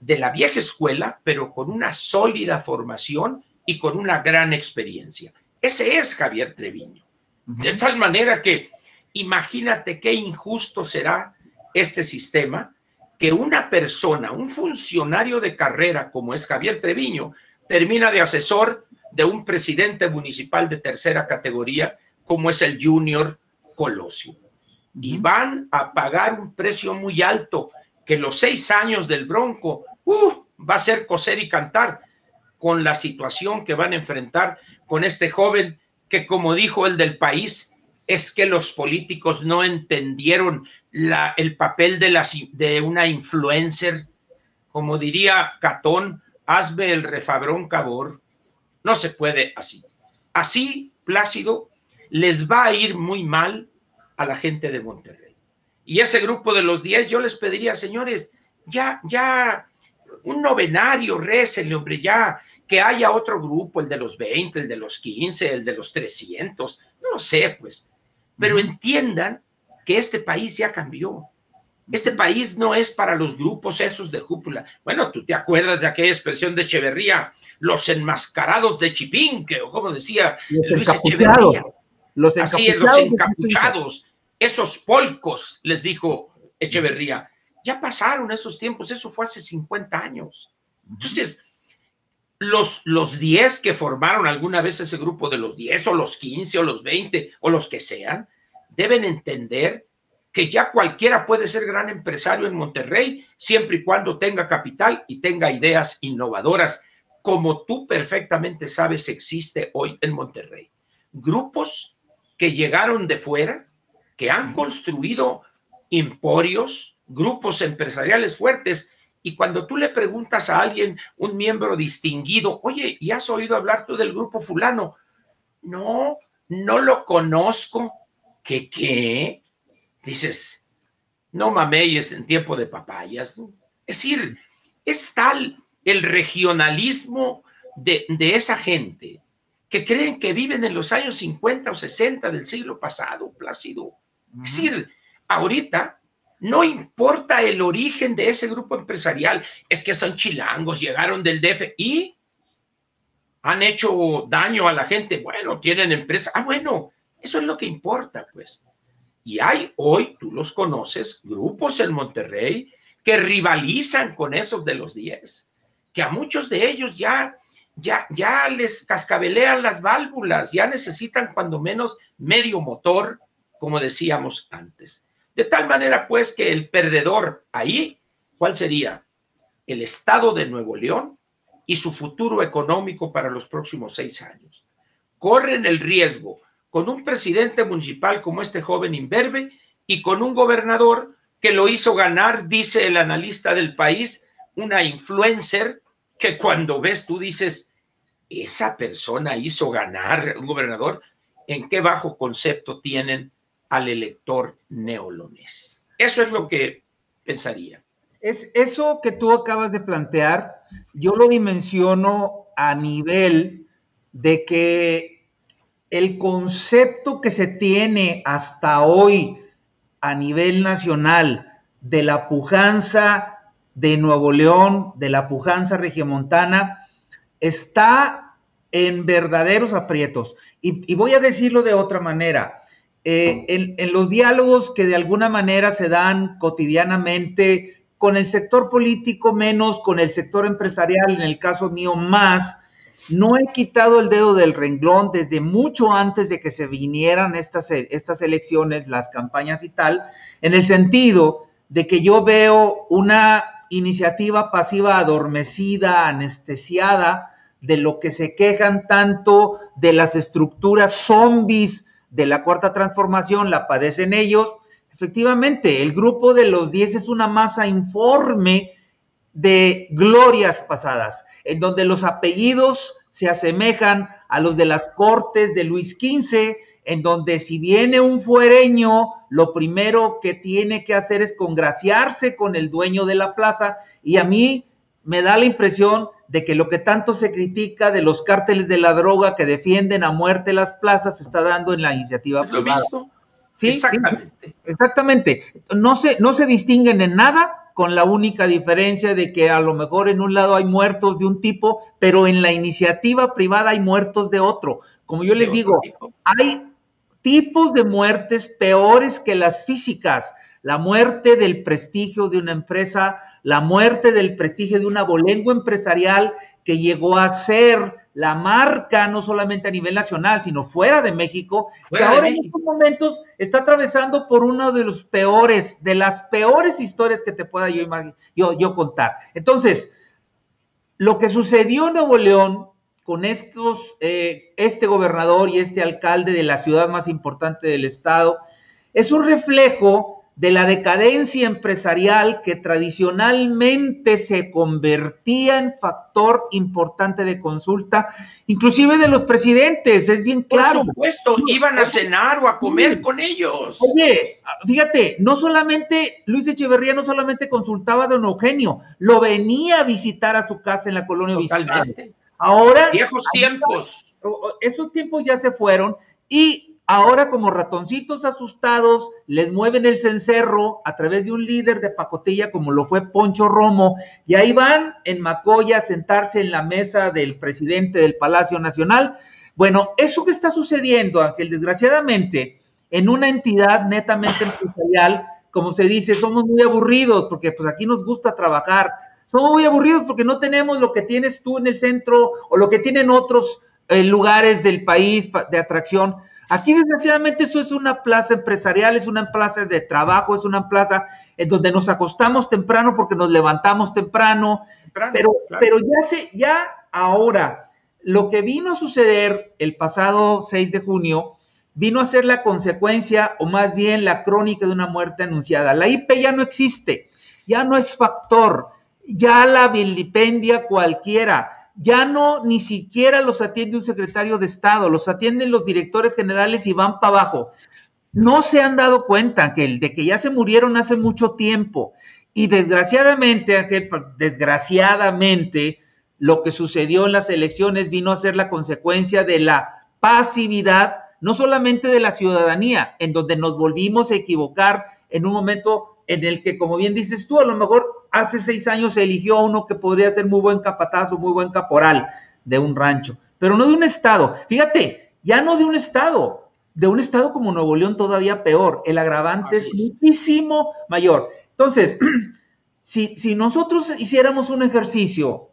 Speaker 2: de la vieja escuela, pero con una sólida formación y con una gran experiencia. Ese es Javier Treviño. De tal manera que imagínate qué injusto será este sistema que una persona, un funcionario de carrera como es Javier Treviño, termina de asesor de un presidente municipal de tercera categoría como es el Junior Colosio. Y van a pagar un precio muy alto que los seis años del Bronco uh, va a ser coser y cantar con la situación que van a enfrentar con este joven que, como dijo el del país, es que los políticos no entendieron el papel de una influencer, como diría Catón, hazme el refabrón cabor. No se puede así. Así, Plácido, les va a ir muy mal a la gente de Monterrey. Y ese grupo de los 10, yo les pediría, señores, ya, ya, un novenario, récenle, hombre, ya, que haya otro grupo, el de los 20, el de los 15, el de los 300, no sé, pues, pero entiendan que este país ya cambió. Este país no es para los grupos esos de cúpula. Bueno, tú te acuerdas de aquella expresión de Echeverría, los enmascarados de Chipinque, o como decía Luis Echeverría. Los Así es, los encapuchados, esos polcos, les dijo Echeverría. Ya pasaron esos tiempos, eso fue hace 50 años. Entonces, los, los 10 que formaron alguna vez ese grupo de los 10 o los 15 o los 20 o los que sean, deben entender que ya cualquiera puede ser gran empresario en Monterrey siempre y cuando tenga capital y tenga ideas innovadoras, como tú perfectamente sabes existe hoy en Monterrey. Grupos que llegaron de fuera, que han construido emporios, grupos empresariales fuertes y cuando tú le preguntas a alguien, un miembro distinguido, oye, ¿y has oído hablar tú del grupo fulano? No, no lo conozco. ¿Qué qué? Dices, no mameyes en tiempo de papayas. Es decir, es tal el regionalismo de, de esa gente que creen que viven en los años 50 o 60 del siglo pasado, Plácido. Es decir, ahorita no importa el origen de ese grupo empresarial, es que son chilangos, llegaron del DF y han hecho daño a la gente. Bueno, tienen empresa. Ah, bueno, eso es lo que importa, pues. Y hay hoy, tú los conoces, grupos en Monterrey que rivalizan con esos de los 10, que a muchos de ellos ya, ya, ya les cascabelean las válvulas, ya necesitan cuando menos medio motor, como decíamos antes. De tal manera, pues, que el perdedor ahí, ¿cuál sería? El Estado de Nuevo León y su futuro económico para los próximos seis años. corren el riesgo con un presidente municipal como este joven imberbe y con un gobernador que lo hizo ganar, dice el analista del país, una influencer que cuando ves tú dices, esa persona hizo ganar un gobernador, ¿en qué bajo concepto tienen al elector neolonés? Eso es lo que pensaría.
Speaker 1: Es eso que tú acabas de plantear, yo lo dimensiono a nivel de que el concepto que se tiene hasta hoy a nivel nacional de la pujanza de Nuevo León, de la pujanza regiomontana, está en verdaderos aprietos. Y, voy a decirlo de otra manera. Eh, en, los diálogos que de alguna manera se dan cotidianamente con el sector político menos, con el sector empresarial, en el caso mío más, no he quitado el dedo del renglón desde mucho antes de que se vinieran estas, estas elecciones, las campañas y tal, en el sentido de que yo veo una iniciativa pasiva adormecida, anestesiada, de lo que se quejan tanto de las estructuras zombies de la cuarta transformación, la padecen ellos. Efectivamente, el grupo de los 10 es una masa informe de glorias pasadas, en donde los apellidos se asemejan a los de las cortes de Luis XV, en donde si viene un fuereño, lo primero que tiene que hacer es congraciarse con el dueño de la plaza y a mí me da la impresión de que lo que tanto se critica de los cárteles de la droga que defienden a muerte las plazas se está dando en la iniciativa privada. ¿Sí? Exactamente. Exactamente. No se, no se distinguen en nada con la única diferencia de que a lo mejor en un lado hay muertos de un tipo, pero en la iniciativa privada hay muertos de otro. Como yo les digo, hay tipos de muertes peores que las físicas. La muerte del prestigio de una empresa, la muerte del prestigio de una bolengo empresarial que llegó a ser la marca no solamente a nivel nacional, sino fuera de México, que ahora en estos momentos está atravesando por uno de los peores, de las peores historias que te pueda yo, yo, yo contar. Entonces, lo que sucedió en Nuevo León con estos, eh, este gobernador y este alcalde de la ciudad más importante del estado, es un reflejo de la decadencia empresarial que tradicionalmente se convertía en factor importante de consulta, inclusive de los presidentes, es bien claro.
Speaker 2: Por supuesto, iban a cenar o a comer con ellos.
Speaker 1: Oye, fíjate, no solamente Luis Echeverría no solamente consultaba a don Eugenio, lo venía a visitar a su casa en la colonia Totalmente. Ahora
Speaker 2: viejos tiempos.
Speaker 1: Esos tiempos ya se fueron y Ahora como ratoncitos asustados les mueven el cencerro a través de un líder de pacotilla como lo fue Poncho Romo y ahí van en Macoya a sentarse en la mesa del presidente del Palacio Nacional. Bueno, eso que está sucediendo, Ángel, desgraciadamente, en una entidad netamente empresarial, como se dice, somos muy aburridos porque pues aquí nos gusta trabajar. Somos muy aburridos porque no tenemos lo que tienes tú en el centro o lo que tienen otros eh, lugares del país de atracción. Aquí, desgraciadamente, eso es una plaza empresarial, es una plaza de trabajo, es una plaza en donde nos acostamos temprano porque nos levantamos temprano. pero, pero ya sé, ya ahora, lo que vino a suceder el pasado 6 de junio vino a ser la consecuencia, o más bien la crónica de una muerte anunciada. La IP ya no existe, ya no es factor, ya la vilipendia cualquiera ya no ni siquiera los atiende un secretario de Estado, los atienden los directores generales y van para abajo. No se han dado cuenta, Ángel, de que ya se murieron hace mucho tiempo. Y desgraciadamente, Ángel, desgraciadamente, lo que sucedió en las elecciones vino a ser la consecuencia de la pasividad, no solamente de la ciudadanía, en donde nos volvimos a equivocar en un momento en el que, como bien dices tú, a lo mejor hace seis años se eligió a uno que podría ser muy buen capatazo, muy buen caporal de un rancho, pero no de un estado. Fíjate, ya no de un estado, de un estado como Nuevo León todavía peor. El agravante es, muchísimo mayor. Entonces, si, si nosotros hiciéramos un ejercicio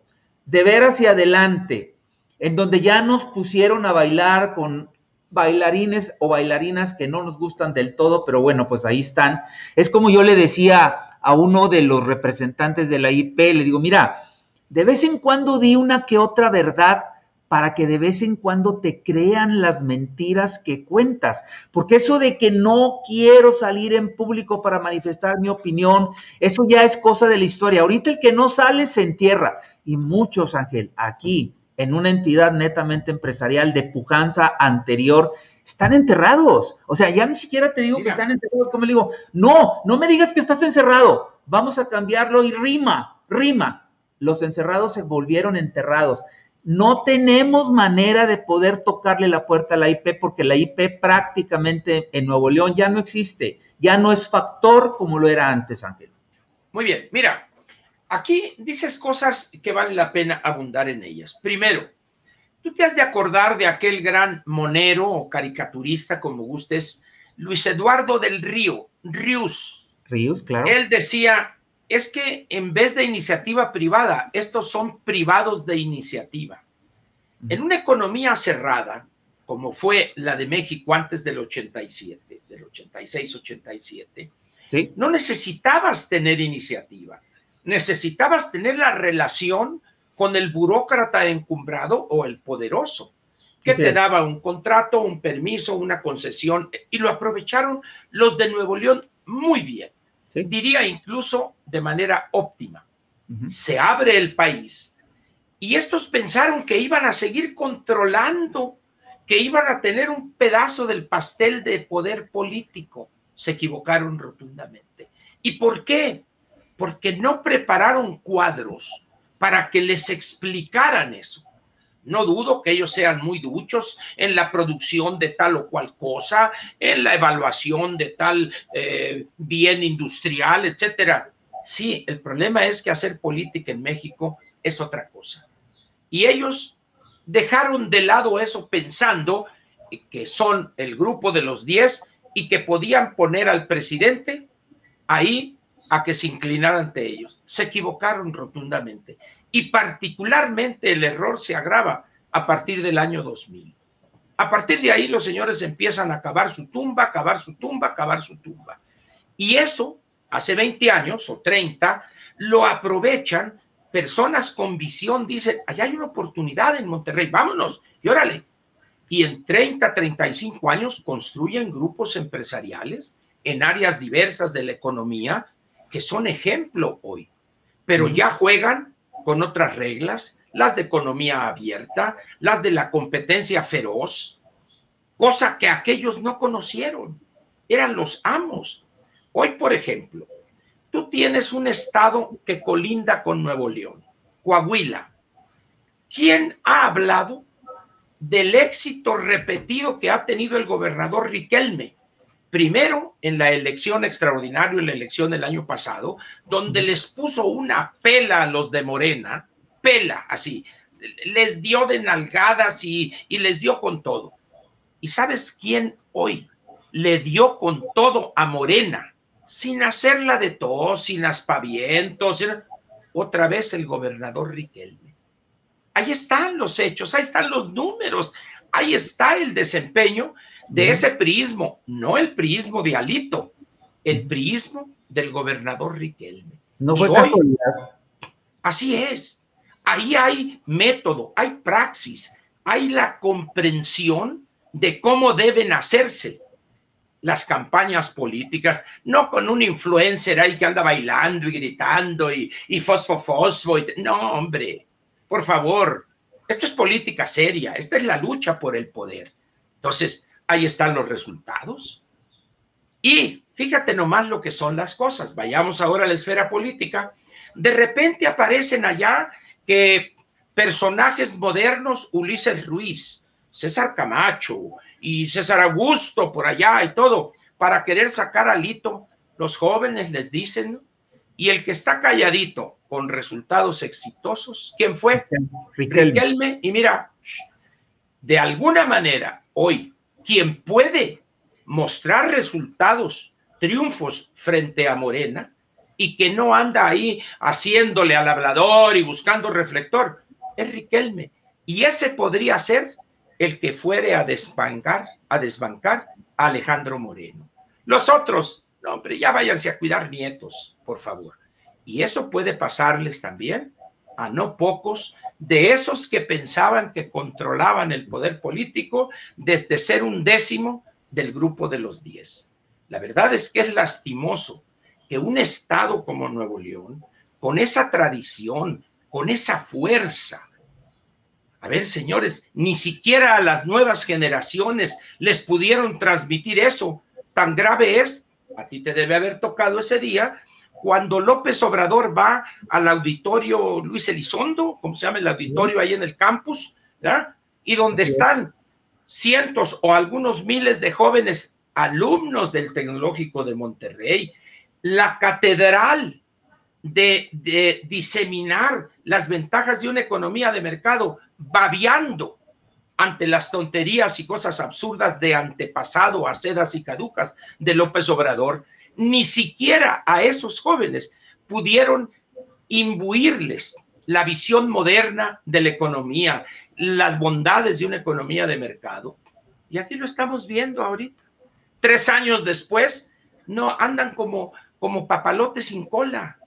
Speaker 1: de ver hacia adelante, en donde ya nos pusieron a bailar con bailarines o bailarinas que no nos gustan del todo, pero bueno, pues ahí están. Es como yo le decía a uno de los representantes de la IP, le digo, mira, de vez en cuando di una que otra verdad para que de vez en cuando te crean las mentiras que cuentas. Porque eso de que no quiero salir en público para manifestar mi opinión, eso ya es cosa de la historia. Ahorita el que no sale se entierra. Y muchos, Ángel, aquí, en una entidad netamente empresarial de pujanza anterior, están enterrados. O sea, ya ni siquiera te digo que están enterrados. Como le digo, no, no me digas que estás encerrado. Vamos a cambiarlo y rima, rima. Los encerrados se volvieron enterrados. No tenemos manera de poder tocarle la puerta a la IP porque la IP prácticamente en Nuevo León ya no existe, ya no es factor como lo era antes, Ángel.
Speaker 2: Muy bien, mira, aquí dices cosas que vale la pena abundar en ellas. Primero, tú te has de acordar de aquel gran monero o caricaturista, como gustes, Luis Eduardo del Río, Rius.
Speaker 1: Rius, claro.
Speaker 2: Él decía, es que en vez de iniciativa privada, estos son privados de iniciativa. En una economía cerrada, como fue la de México antes del 87, del 86-87, ¿Sí? no necesitabas tener iniciativa, necesitabas tener la relación con el burócrata encumbrado o el poderoso, que te daba un contrato, un permiso, una concesión, y lo aprovecharon los de Nuevo León muy bien diría incluso de manera óptima. Se abre el país y estos pensaron que iban a seguir controlando, que iban a tener un pedazo del pastel de poder político. Se equivocaron rotundamente. ¿Y por qué? Porque no prepararon cuadros para que les explicaran eso. No dudo que ellos sean muy duchos en la producción de tal o cual cosa, en la evaluación de tal eh, bien industrial, etcétera. Sí, el problema es que hacer política en México es otra cosa. Y ellos dejaron de lado eso pensando que son el grupo de los 10 y que podían poner al presidente ahí a que se inclinara ante ellos. Se equivocaron rotundamente y particularmente el error se agrava a partir del año 2000. A partir de ahí los señores empiezan a cavar su tumba, cavar su tumba, cavar su tumba. Y eso, hace 20 años o 30, lo aprovechan personas con visión, dicen, allá hay una oportunidad en Monterrey, vámonos, y órale. Y en 30, 35 años construyen grupos empresariales en áreas diversas de la economía que son ejemplo hoy, pero ya juegan con otras reglas, las de economía abierta, las de la competencia feroz, cosa que aquellos no conocieron, eran los amos. Hoy, por ejemplo, tú tienes un estado que colinda con Nuevo León, Coahuila. ¿Quién ha hablado del éxito repetido que ha tenido el gobernador Riquelme? Primero, en la elección extraordinaria, en la elección del año pasado, donde les puso una pela a los de Morena, pela así, les dio de nalgadas y, les dio con todo. ¿Y sabes quién hoy le dio con todo a Morena? Sin hacerla de tos, sin aspavientos, otra vez el gobernador Riquelme. Ahí están los hechos, ahí están los números, ahí está el desempeño de ese prismo, no el prismo de Alito, el prismo del gobernador Riquelme.
Speaker 1: No fue casualidad.
Speaker 2: Así es. Ahí hay método, hay praxis, hay la comprensión de cómo deben hacerse las campañas políticas, no con un influencer ahí que anda bailando y gritando y, y fosfo fosfo. no, hombre, por favor, esto es política seria, esta es la lucha por el poder. Entonces, ahí están los resultados. Y fíjate nomás lo que son las cosas. Vayamos ahora a la esfera política. De repente aparecen allá que personajes modernos, Ulises Ruiz, César Camacho y César Augusto por allá y todo, para querer sacar a Lito, los jóvenes les dicen, y el que está calladito con resultados exitosos, ¿quién fue? Riquelme. Y mira, de alguna manera, hoy quien puede mostrar resultados, triunfos frente a Morena y que no anda ahí haciéndole al hablador y buscando reflector, es Riquelme. Y ese podría ser el que fuere a desbancar, a desbancar a Alejandro Moreno. Los otros, no, hombre, ya váyanse a cuidar nietos, por favor. Y eso puede pasarles también a no pocos de esos que pensaban que controlaban el poder político desde ser un décimo del grupo de los diez. La verdad es que es lastimoso que un estado como Nuevo León, con esa tradición, con esa fuerza, a ver, señores, ni siquiera a las nuevas generaciones les pudieron transmitir eso. Tan grave es, a ti te debe haber tocado ese día, cuando López Obrador va al auditorio Luis Elizondo, como se llama el auditorio ahí en el campus, ¿verdad? y donde están cientos o algunos miles de jóvenes alumnos del Tecnológico de Monterrey, la catedral de, de, diseminar las ventajas de una economía de mercado, babeando ante las tonterías y cosas absurdas de antepasado, acedas y caducas de López Obrador, ni siquiera a esos jóvenes pudieron imbuirles la visión moderna de la economía, las bondades de una economía de mercado. Y aquí lo estamos viendo ahorita. Tres años después, no andan como, como papalotes sin cola.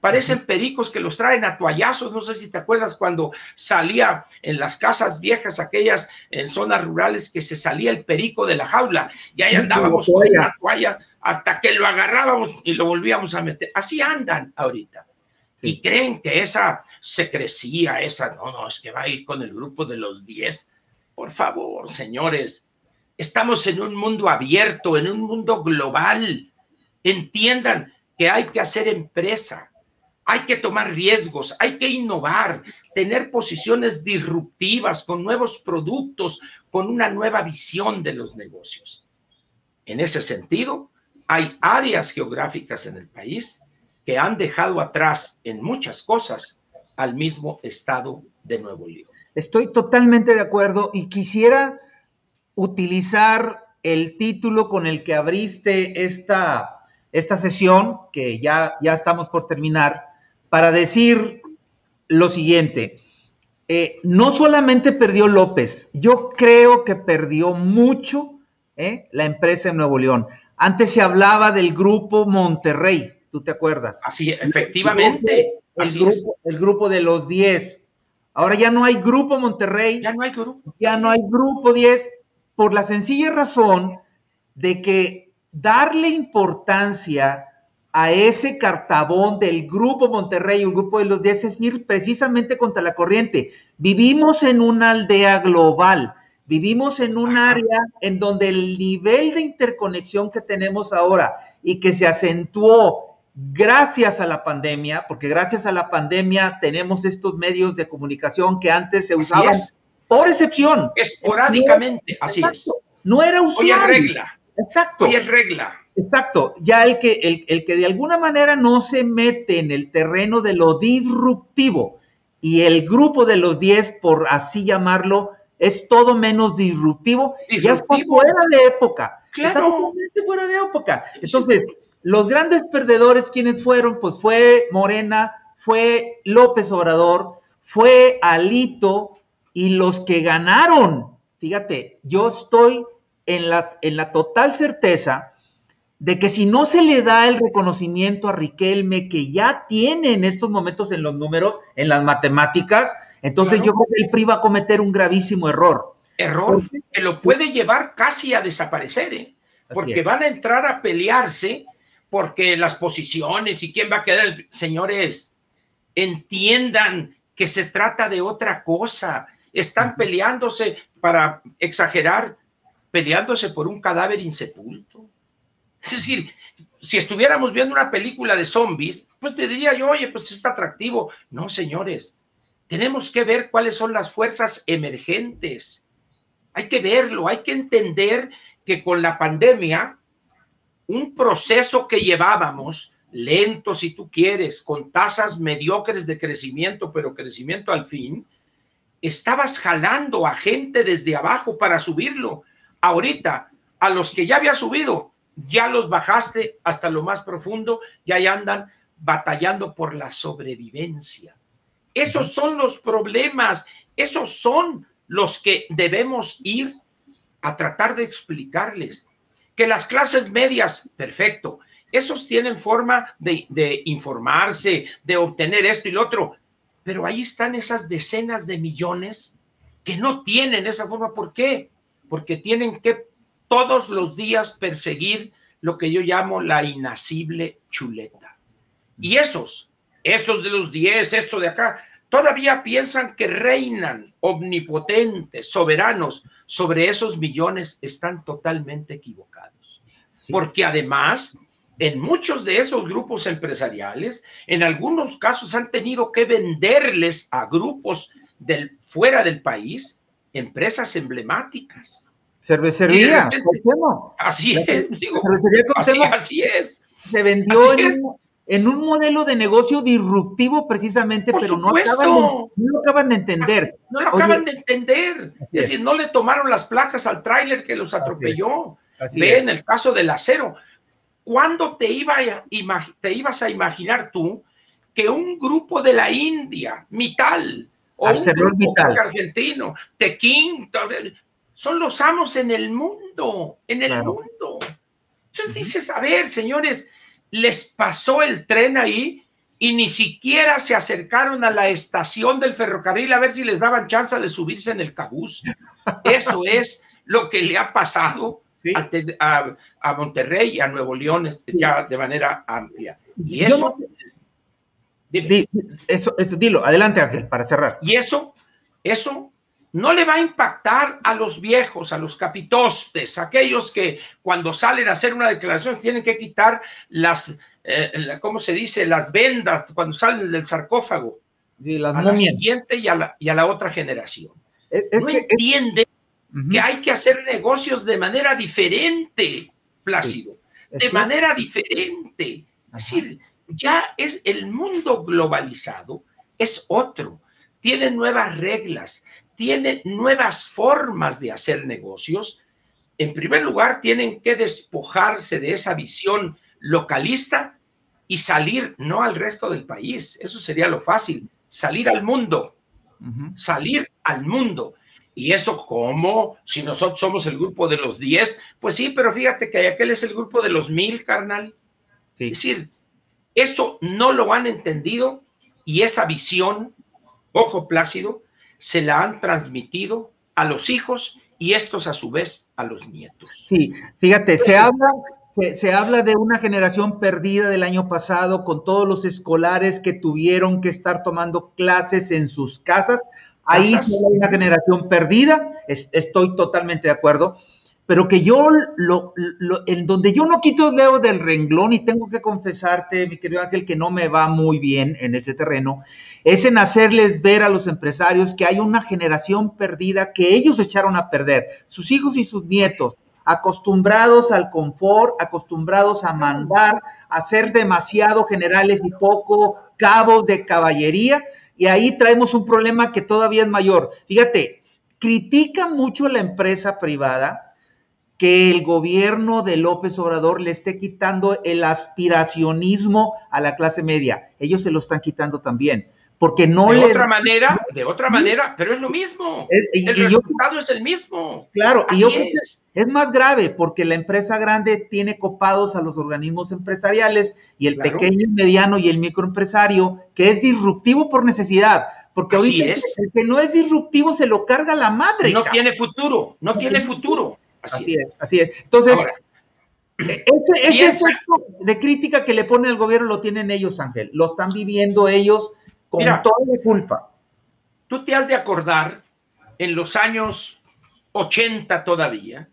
Speaker 2: Parecen pericos que los traen a toallazos. No sé si te acuerdas cuando salía en las casas viejas, aquellas en zonas rurales, que se salía el perico de la jaula y ahí andábamos con una toalla hasta que lo agarrábamos y lo volvíamos a meter. Así andan ahorita. Y creen que esa se crecía, esa, no, no, es que va a ir con el grupo de los 10. Por favor, señores, estamos en un mundo abierto, en un mundo global. Entiendan que hay que hacer empresa, hay que tomar riesgos, hay que innovar, tener posiciones disruptivas con nuevos productos, con una nueva visión de los negocios. En ese sentido, hay áreas geográficas en el país que han dejado atrás en muchas cosas al mismo estado de Nuevo León.
Speaker 1: Estoy totalmente de acuerdo y quisiera utilizar el título con el que abriste esta, esta sesión, que ya, ya estamos por terminar, para decir lo siguiente. Eh, no solamente perdió López, yo creo que perdió mucho eh, la empresa en Nuevo León. Antes se hablaba del grupo Monterrey, ¿tú te acuerdas?
Speaker 2: Así, efectivamente.
Speaker 1: El, grupo, el grupo, de los 10. Ahora ya no hay grupo Monterrey.
Speaker 2: Ya no hay grupo.
Speaker 1: Ya no hay grupo 10 por la sencilla razón de que darle importancia a ese cartabón del Grupo Monterrey, un grupo de los 10, es ir precisamente contra la corriente. Vivimos en una aldea global, vivimos en un área en donde el nivel de interconexión que tenemos ahora y que se acentuó gracias a la pandemia, porque gracias a la pandemia tenemos estos medios de comunicación que antes se usaban por excepción.
Speaker 2: Esporádicamente, así es.
Speaker 1: No era usual.
Speaker 2: Hoy es regla.
Speaker 1: Exacto.
Speaker 2: Hoy es regla.
Speaker 1: Exacto, ya el que, el, el, que de alguna manera no se mete en el terreno de lo disruptivo y el grupo de los 10, por así llamarlo, es todo menos disruptivo, ya está fuera de época.
Speaker 2: Claro.
Speaker 1: Está totalmente fuera de época. Entonces, los grandes perdedores, ¿quiénes fueron? Pues fue Morena, fue López Obrador, fue Alito y los que ganaron. Fíjate, yo estoy en la, en la total certeza de que si no se le da el reconocimiento a Riquelme que ya tiene en estos momentos en los números, en las matemáticas, entonces yo creo que el PRI va a cometer un gravísimo error.
Speaker 2: Error que lo puede llevar casi a desaparecer, ¿eh? porque van a entrar a pelearse porque las posiciones y quién va a quedar. Señores, entiendan que se trata de otra cosa. Están peleándose, para exagerar, peleándose por un cadáver insepulto. Es decir, si estuviéramos viendo una película de zombies, pues te diría yo, oye, pues está atractivo. No, señores, tenemos que ver cuáles son las fuerzas emergentes. Hay que verlo, hay que entender que con la pandemia, un proceso que llevábamos lento, si tú quieres, con tasas mediocres de crecimiento, pero crecimiento al fin, estabas jalando a gente desde abajo para subirlo. Ahorita, a los que ya había subido, ya los bajaste hasta lo más profundo y ahí andan batallando por la sobrevivencia. Esos son los problemas, esos son los que debemos ir a tratar de explicarles. Que las clases medias, perfecto, esos tienen forma de, informarse, de obtener esto y lo otro, pero ahí están esas decenas de millones que no tienen esa forma. ¿Por qué? Porque tienen que todos los días perseguir lo que yo llamo la inacible chuleta. Y esos, esos de los 10, esto de acá, todavía piensan que reinan omnipotentes, soberanos sobre esos millones, están totalmente equivocados. Porque además, en muchos de esos grupos empresariales, en algunos casos han tenido que venderles a grupos del, fuera del país empresas emblemáticas.
Speaker 1: Cervecería,
Speaker 2: Así es, digo, así, es.
Speaker 1: Se vendió en un, modelo de negocio disruptivo precisamente, pero no acaban, de, no acaban de entender.
Speaker 2: No lo acaban de entender. Es decir, no le tomaron las placas al tráiler que los atropelló. Ve en el caso del acero. ¿Cuándo te, iba te ibas a imaginar tú que un grupo de la India, Mital, o un grupo argentino, Tequín, son los amos en el mundo, en el mundo. Entonces dices, a ver, señores, les pasó el tren ahí y ni siquiera se acercaron a la estación del ferrocarril a ver si les daban chance de subirse en el cabús. Eso es lo que le ha pasado a, Monterrey y a Nuevo León ya de manera amplia. Y eso,
Speaker 1: eso, dilo, adelante Ángel, para cerrar.
Speaker 2: Y eso, eso no le va a impactar a los viejos, a los capitostes, aquellos que cuando salen a hacer una declaración tienen que quitar las, eh, ¿cómo se dice? Las vendas cuando salen del sarcófago. a la siguiente y a la, y a la otra generación. no entiende que hay que hacer negocios de manera diferente, Plácido, de manera diferente. Es decir, ya es el mundo globalizado, es otro, tiene nuevas reglas, tiene nuevas formas de hacer negocios. En primer lugar, tienen que despojarse de esa visión localista y salir no al resto del país, eso sería lo fácil, salir al mundo, salir al mundo. Y eso, ¿cómo? Si nosotros somos el grupo de los 10, pues sí, pero fíjate que aquel es el grupo de los mil, carnal. Es decir, eso no lo han entendido y esa visión, ojo plácido, se la han transmitido a los hijos y estos a su vez a los nietos.
Speaker 1: Sí, fíjate, se habla, se, se, habla de una generación perdida del año pasado con todos los escolares que tuvieron que estar tomando clases en sus casas. Ahí hay una generación perdida, estoy totalmente de acuerdo, pero que yo, lo, en donde yo no quito el dedo del renglón y tengo que confesarte, mi querido Ángel, que no me va muy bien en ese terreno, es en hacerles ver a los empresarios que hay una generación perdida que ellos echaron a perder, sus hijos y sus nietos, acostumbrados al confort, acostumbrados a mandar, a ser demasiado generales y poco cabos de caballería, y ahí traemos un problema que todavía es mayor. Fíjate, critica mucho la empresa privada que el gobierno de López Obrador le esté quitando el aspiracionismo a la clase media. Ellos se lo están quitando también porque no
Speaker 2: de otra manera, de otra manera, pero es lo mismo. el resultado es el mismo.
Speaker 1: Claro, y yo es. es más grave porque la empresa grande tiene copados a los organismos empresariales y el pequeño, mediano y el microempresario, que es disruptivo por necesidad. Porque ahorita es. el que no es disruptivo se lo carga la madre.
Speaker 2: No tiene futuro, no, tiene futuro.
Speaker 1: Así, es. así es. Entonces, ese, ese efecto de crítica que le pone el gobierno lo tienen ellos, Ángel. Lo están viviendo ellos con toda la culpa.
Speaker 2: Tú te has de acordar, en los años 80 todavía,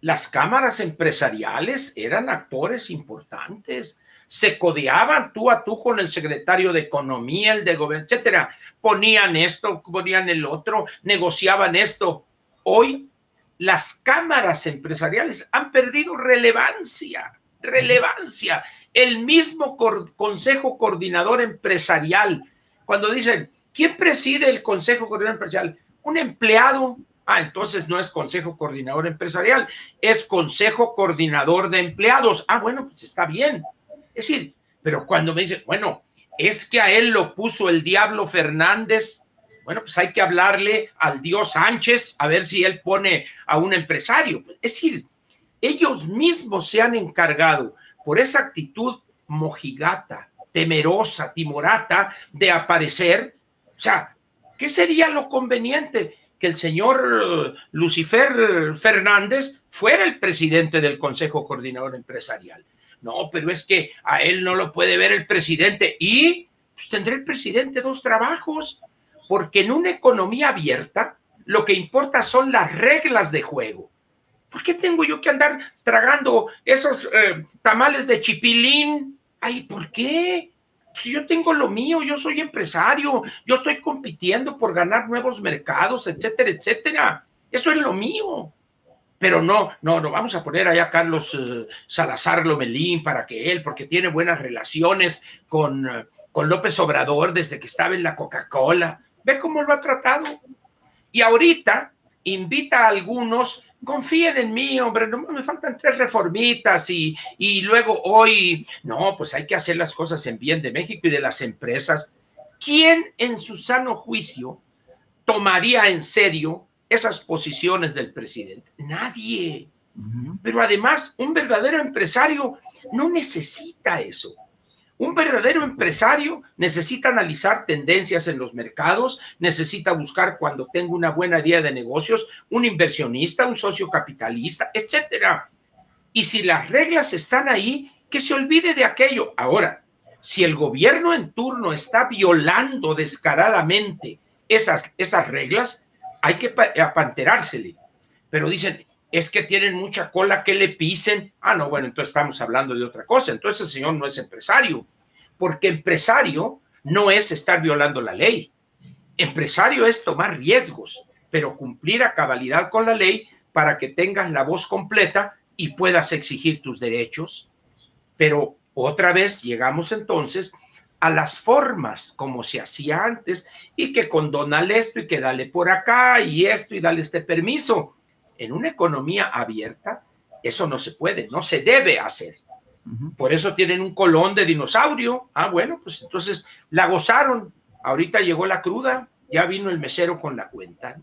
Speaker 2: las cámaras empresariales eran actores importantes, se codeaban tú a tú con el secretario de Economía, el de Gobierno, etcétera. Ponían esto, ponían el otro, negociaban esto. Hoy las cámaras empresariales han perdido relevancia, relevancia. El mismo Consejo Coordinador Empresarial cuando dicen, ¿quién preside el Consejo Coordinador Empresarial? Un empleado. Ah, entonces no es Consejo Coordinador Empresarial, es Consejo Coordinador de Empleados. Ah, bueno, pues está bien. Es decir, pero cuando me dicen, bueno, es que a él lo puso el diablo Fernández, bueno, pues hay que hablarle al Dios Sánchez a ver si él pone a un empresario. Es decir, ellos mismos se han encargado por esa actitud mojigata, temerosa, timorata de aparecer, O sea, ¿qué sería lo conveniente? Que el señor Lucifer Fernández fuera el presidente del Consejo Coordinador Empresarial. No, pero es que a él no lo puede ver el presidente y pues, tendrá el presidente dos trabajos, porque en una economía abierta lo que importa son las reglas de juego. ¿Por qué tengo yo que andar tragando esos eh, tamales de chipilín? Ay, ¿por qué? Si yo tengo lo mío, yo soy empresario, yo estoy compitiendo por ganar nuevos mercados, etcétera, etcétera. Eso es lo mío. Pero no, no, no vamos a poner allá a Carlos eh, Salazar Lomelín para que él, porque tiene buenas relaciones con, eh, con López Obrador desde que estaba en la Coca-Cola. Ve cómo lo ha tratado. Y ahorita invita a algunos, confíen en mí, hombre, no me faltan tres reformitas y, y luego hoy, no, pues hay que hacer las cosas en bien de México y de las empresas. ¿Quién en su sano juicio tomaría en serio esas posiciones del presidente? Nadie. Pero además, un verdadero empresario no necesita eso. Un verdadero empresario necesita analizar tendencias en los mercados, necesita buscar cuando tenga una buena idea de negocios, un inversionista, un socio capitalista, etcétera. Y si las reglas están ahí, que se olvide de aquello. Ahora, si el gobierno en turno está violando descaradamente esas, esas reglas, hay que apanterársele. Pero dicen, es que tienen mucha cola que le pisen. Ah, no, bueno, entonces estamos hablando de otra cosa. Entonces el señor no es empresario, porque empresario no es estar violando la ley. Empresario es tomar riesgos, pero cumplir a cabalidad con la ley para que tengas la voz completa y puedas exigir tus derechos. Pero otra vez llegamos entonces a las formas como se hacía antes y que condonale esto y que dale por acá y esto y dale este permiso en una economía abierta, eso no se puede, no se debe hacer. Por eso tienen un colón de dinosaurio. Ah, bueno, pues entonces la gozaron. Ahorita llegó la cruda, ya vino el mesero con la cuenta.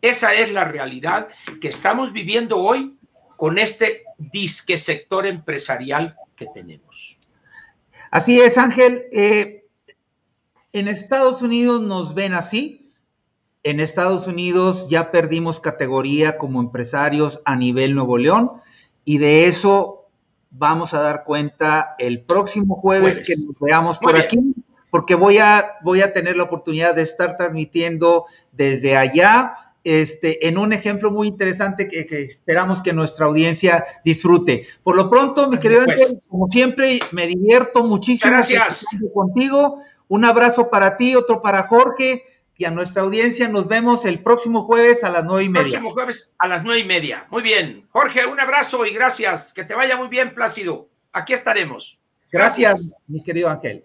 Speaker 2: Esa es la realidad que estamos viviendo hoy con este disque sector empresarial que tenemos.
Speaker 1: Así es, Ángel. Eh, en Estados Unidos nos ven así, en Estados Unidos ya perdimos categoría como empresarios a nivel Nuevo León y de eso vamos a dar cuenta el próximo jueves, que nos veamos por aquí, porque voy a, voy a tener la oportunidad de estar transmitiendo desde allá. Este, en un ejemplo muy interesante que, esperamos que nuestra audiencia disfrute. Por lo pronto, mi querido pues. como siempre, me divierto muchísimo
Speaker 2: Gracias.
Speaker 1: contigo. Un abrazo para ti, otro para Jorge y a nuestra audiencia. Nos vemos el próximo jueves a las nueve y media.
Speaker 2: Próximo jueves a las nueve y media. Muy bien. Jorge, un abrazo y gracias. Que te vaya muy bien, Plácido. Aquí estaremos.
Speaker 1: gracias. mi querido Ángel.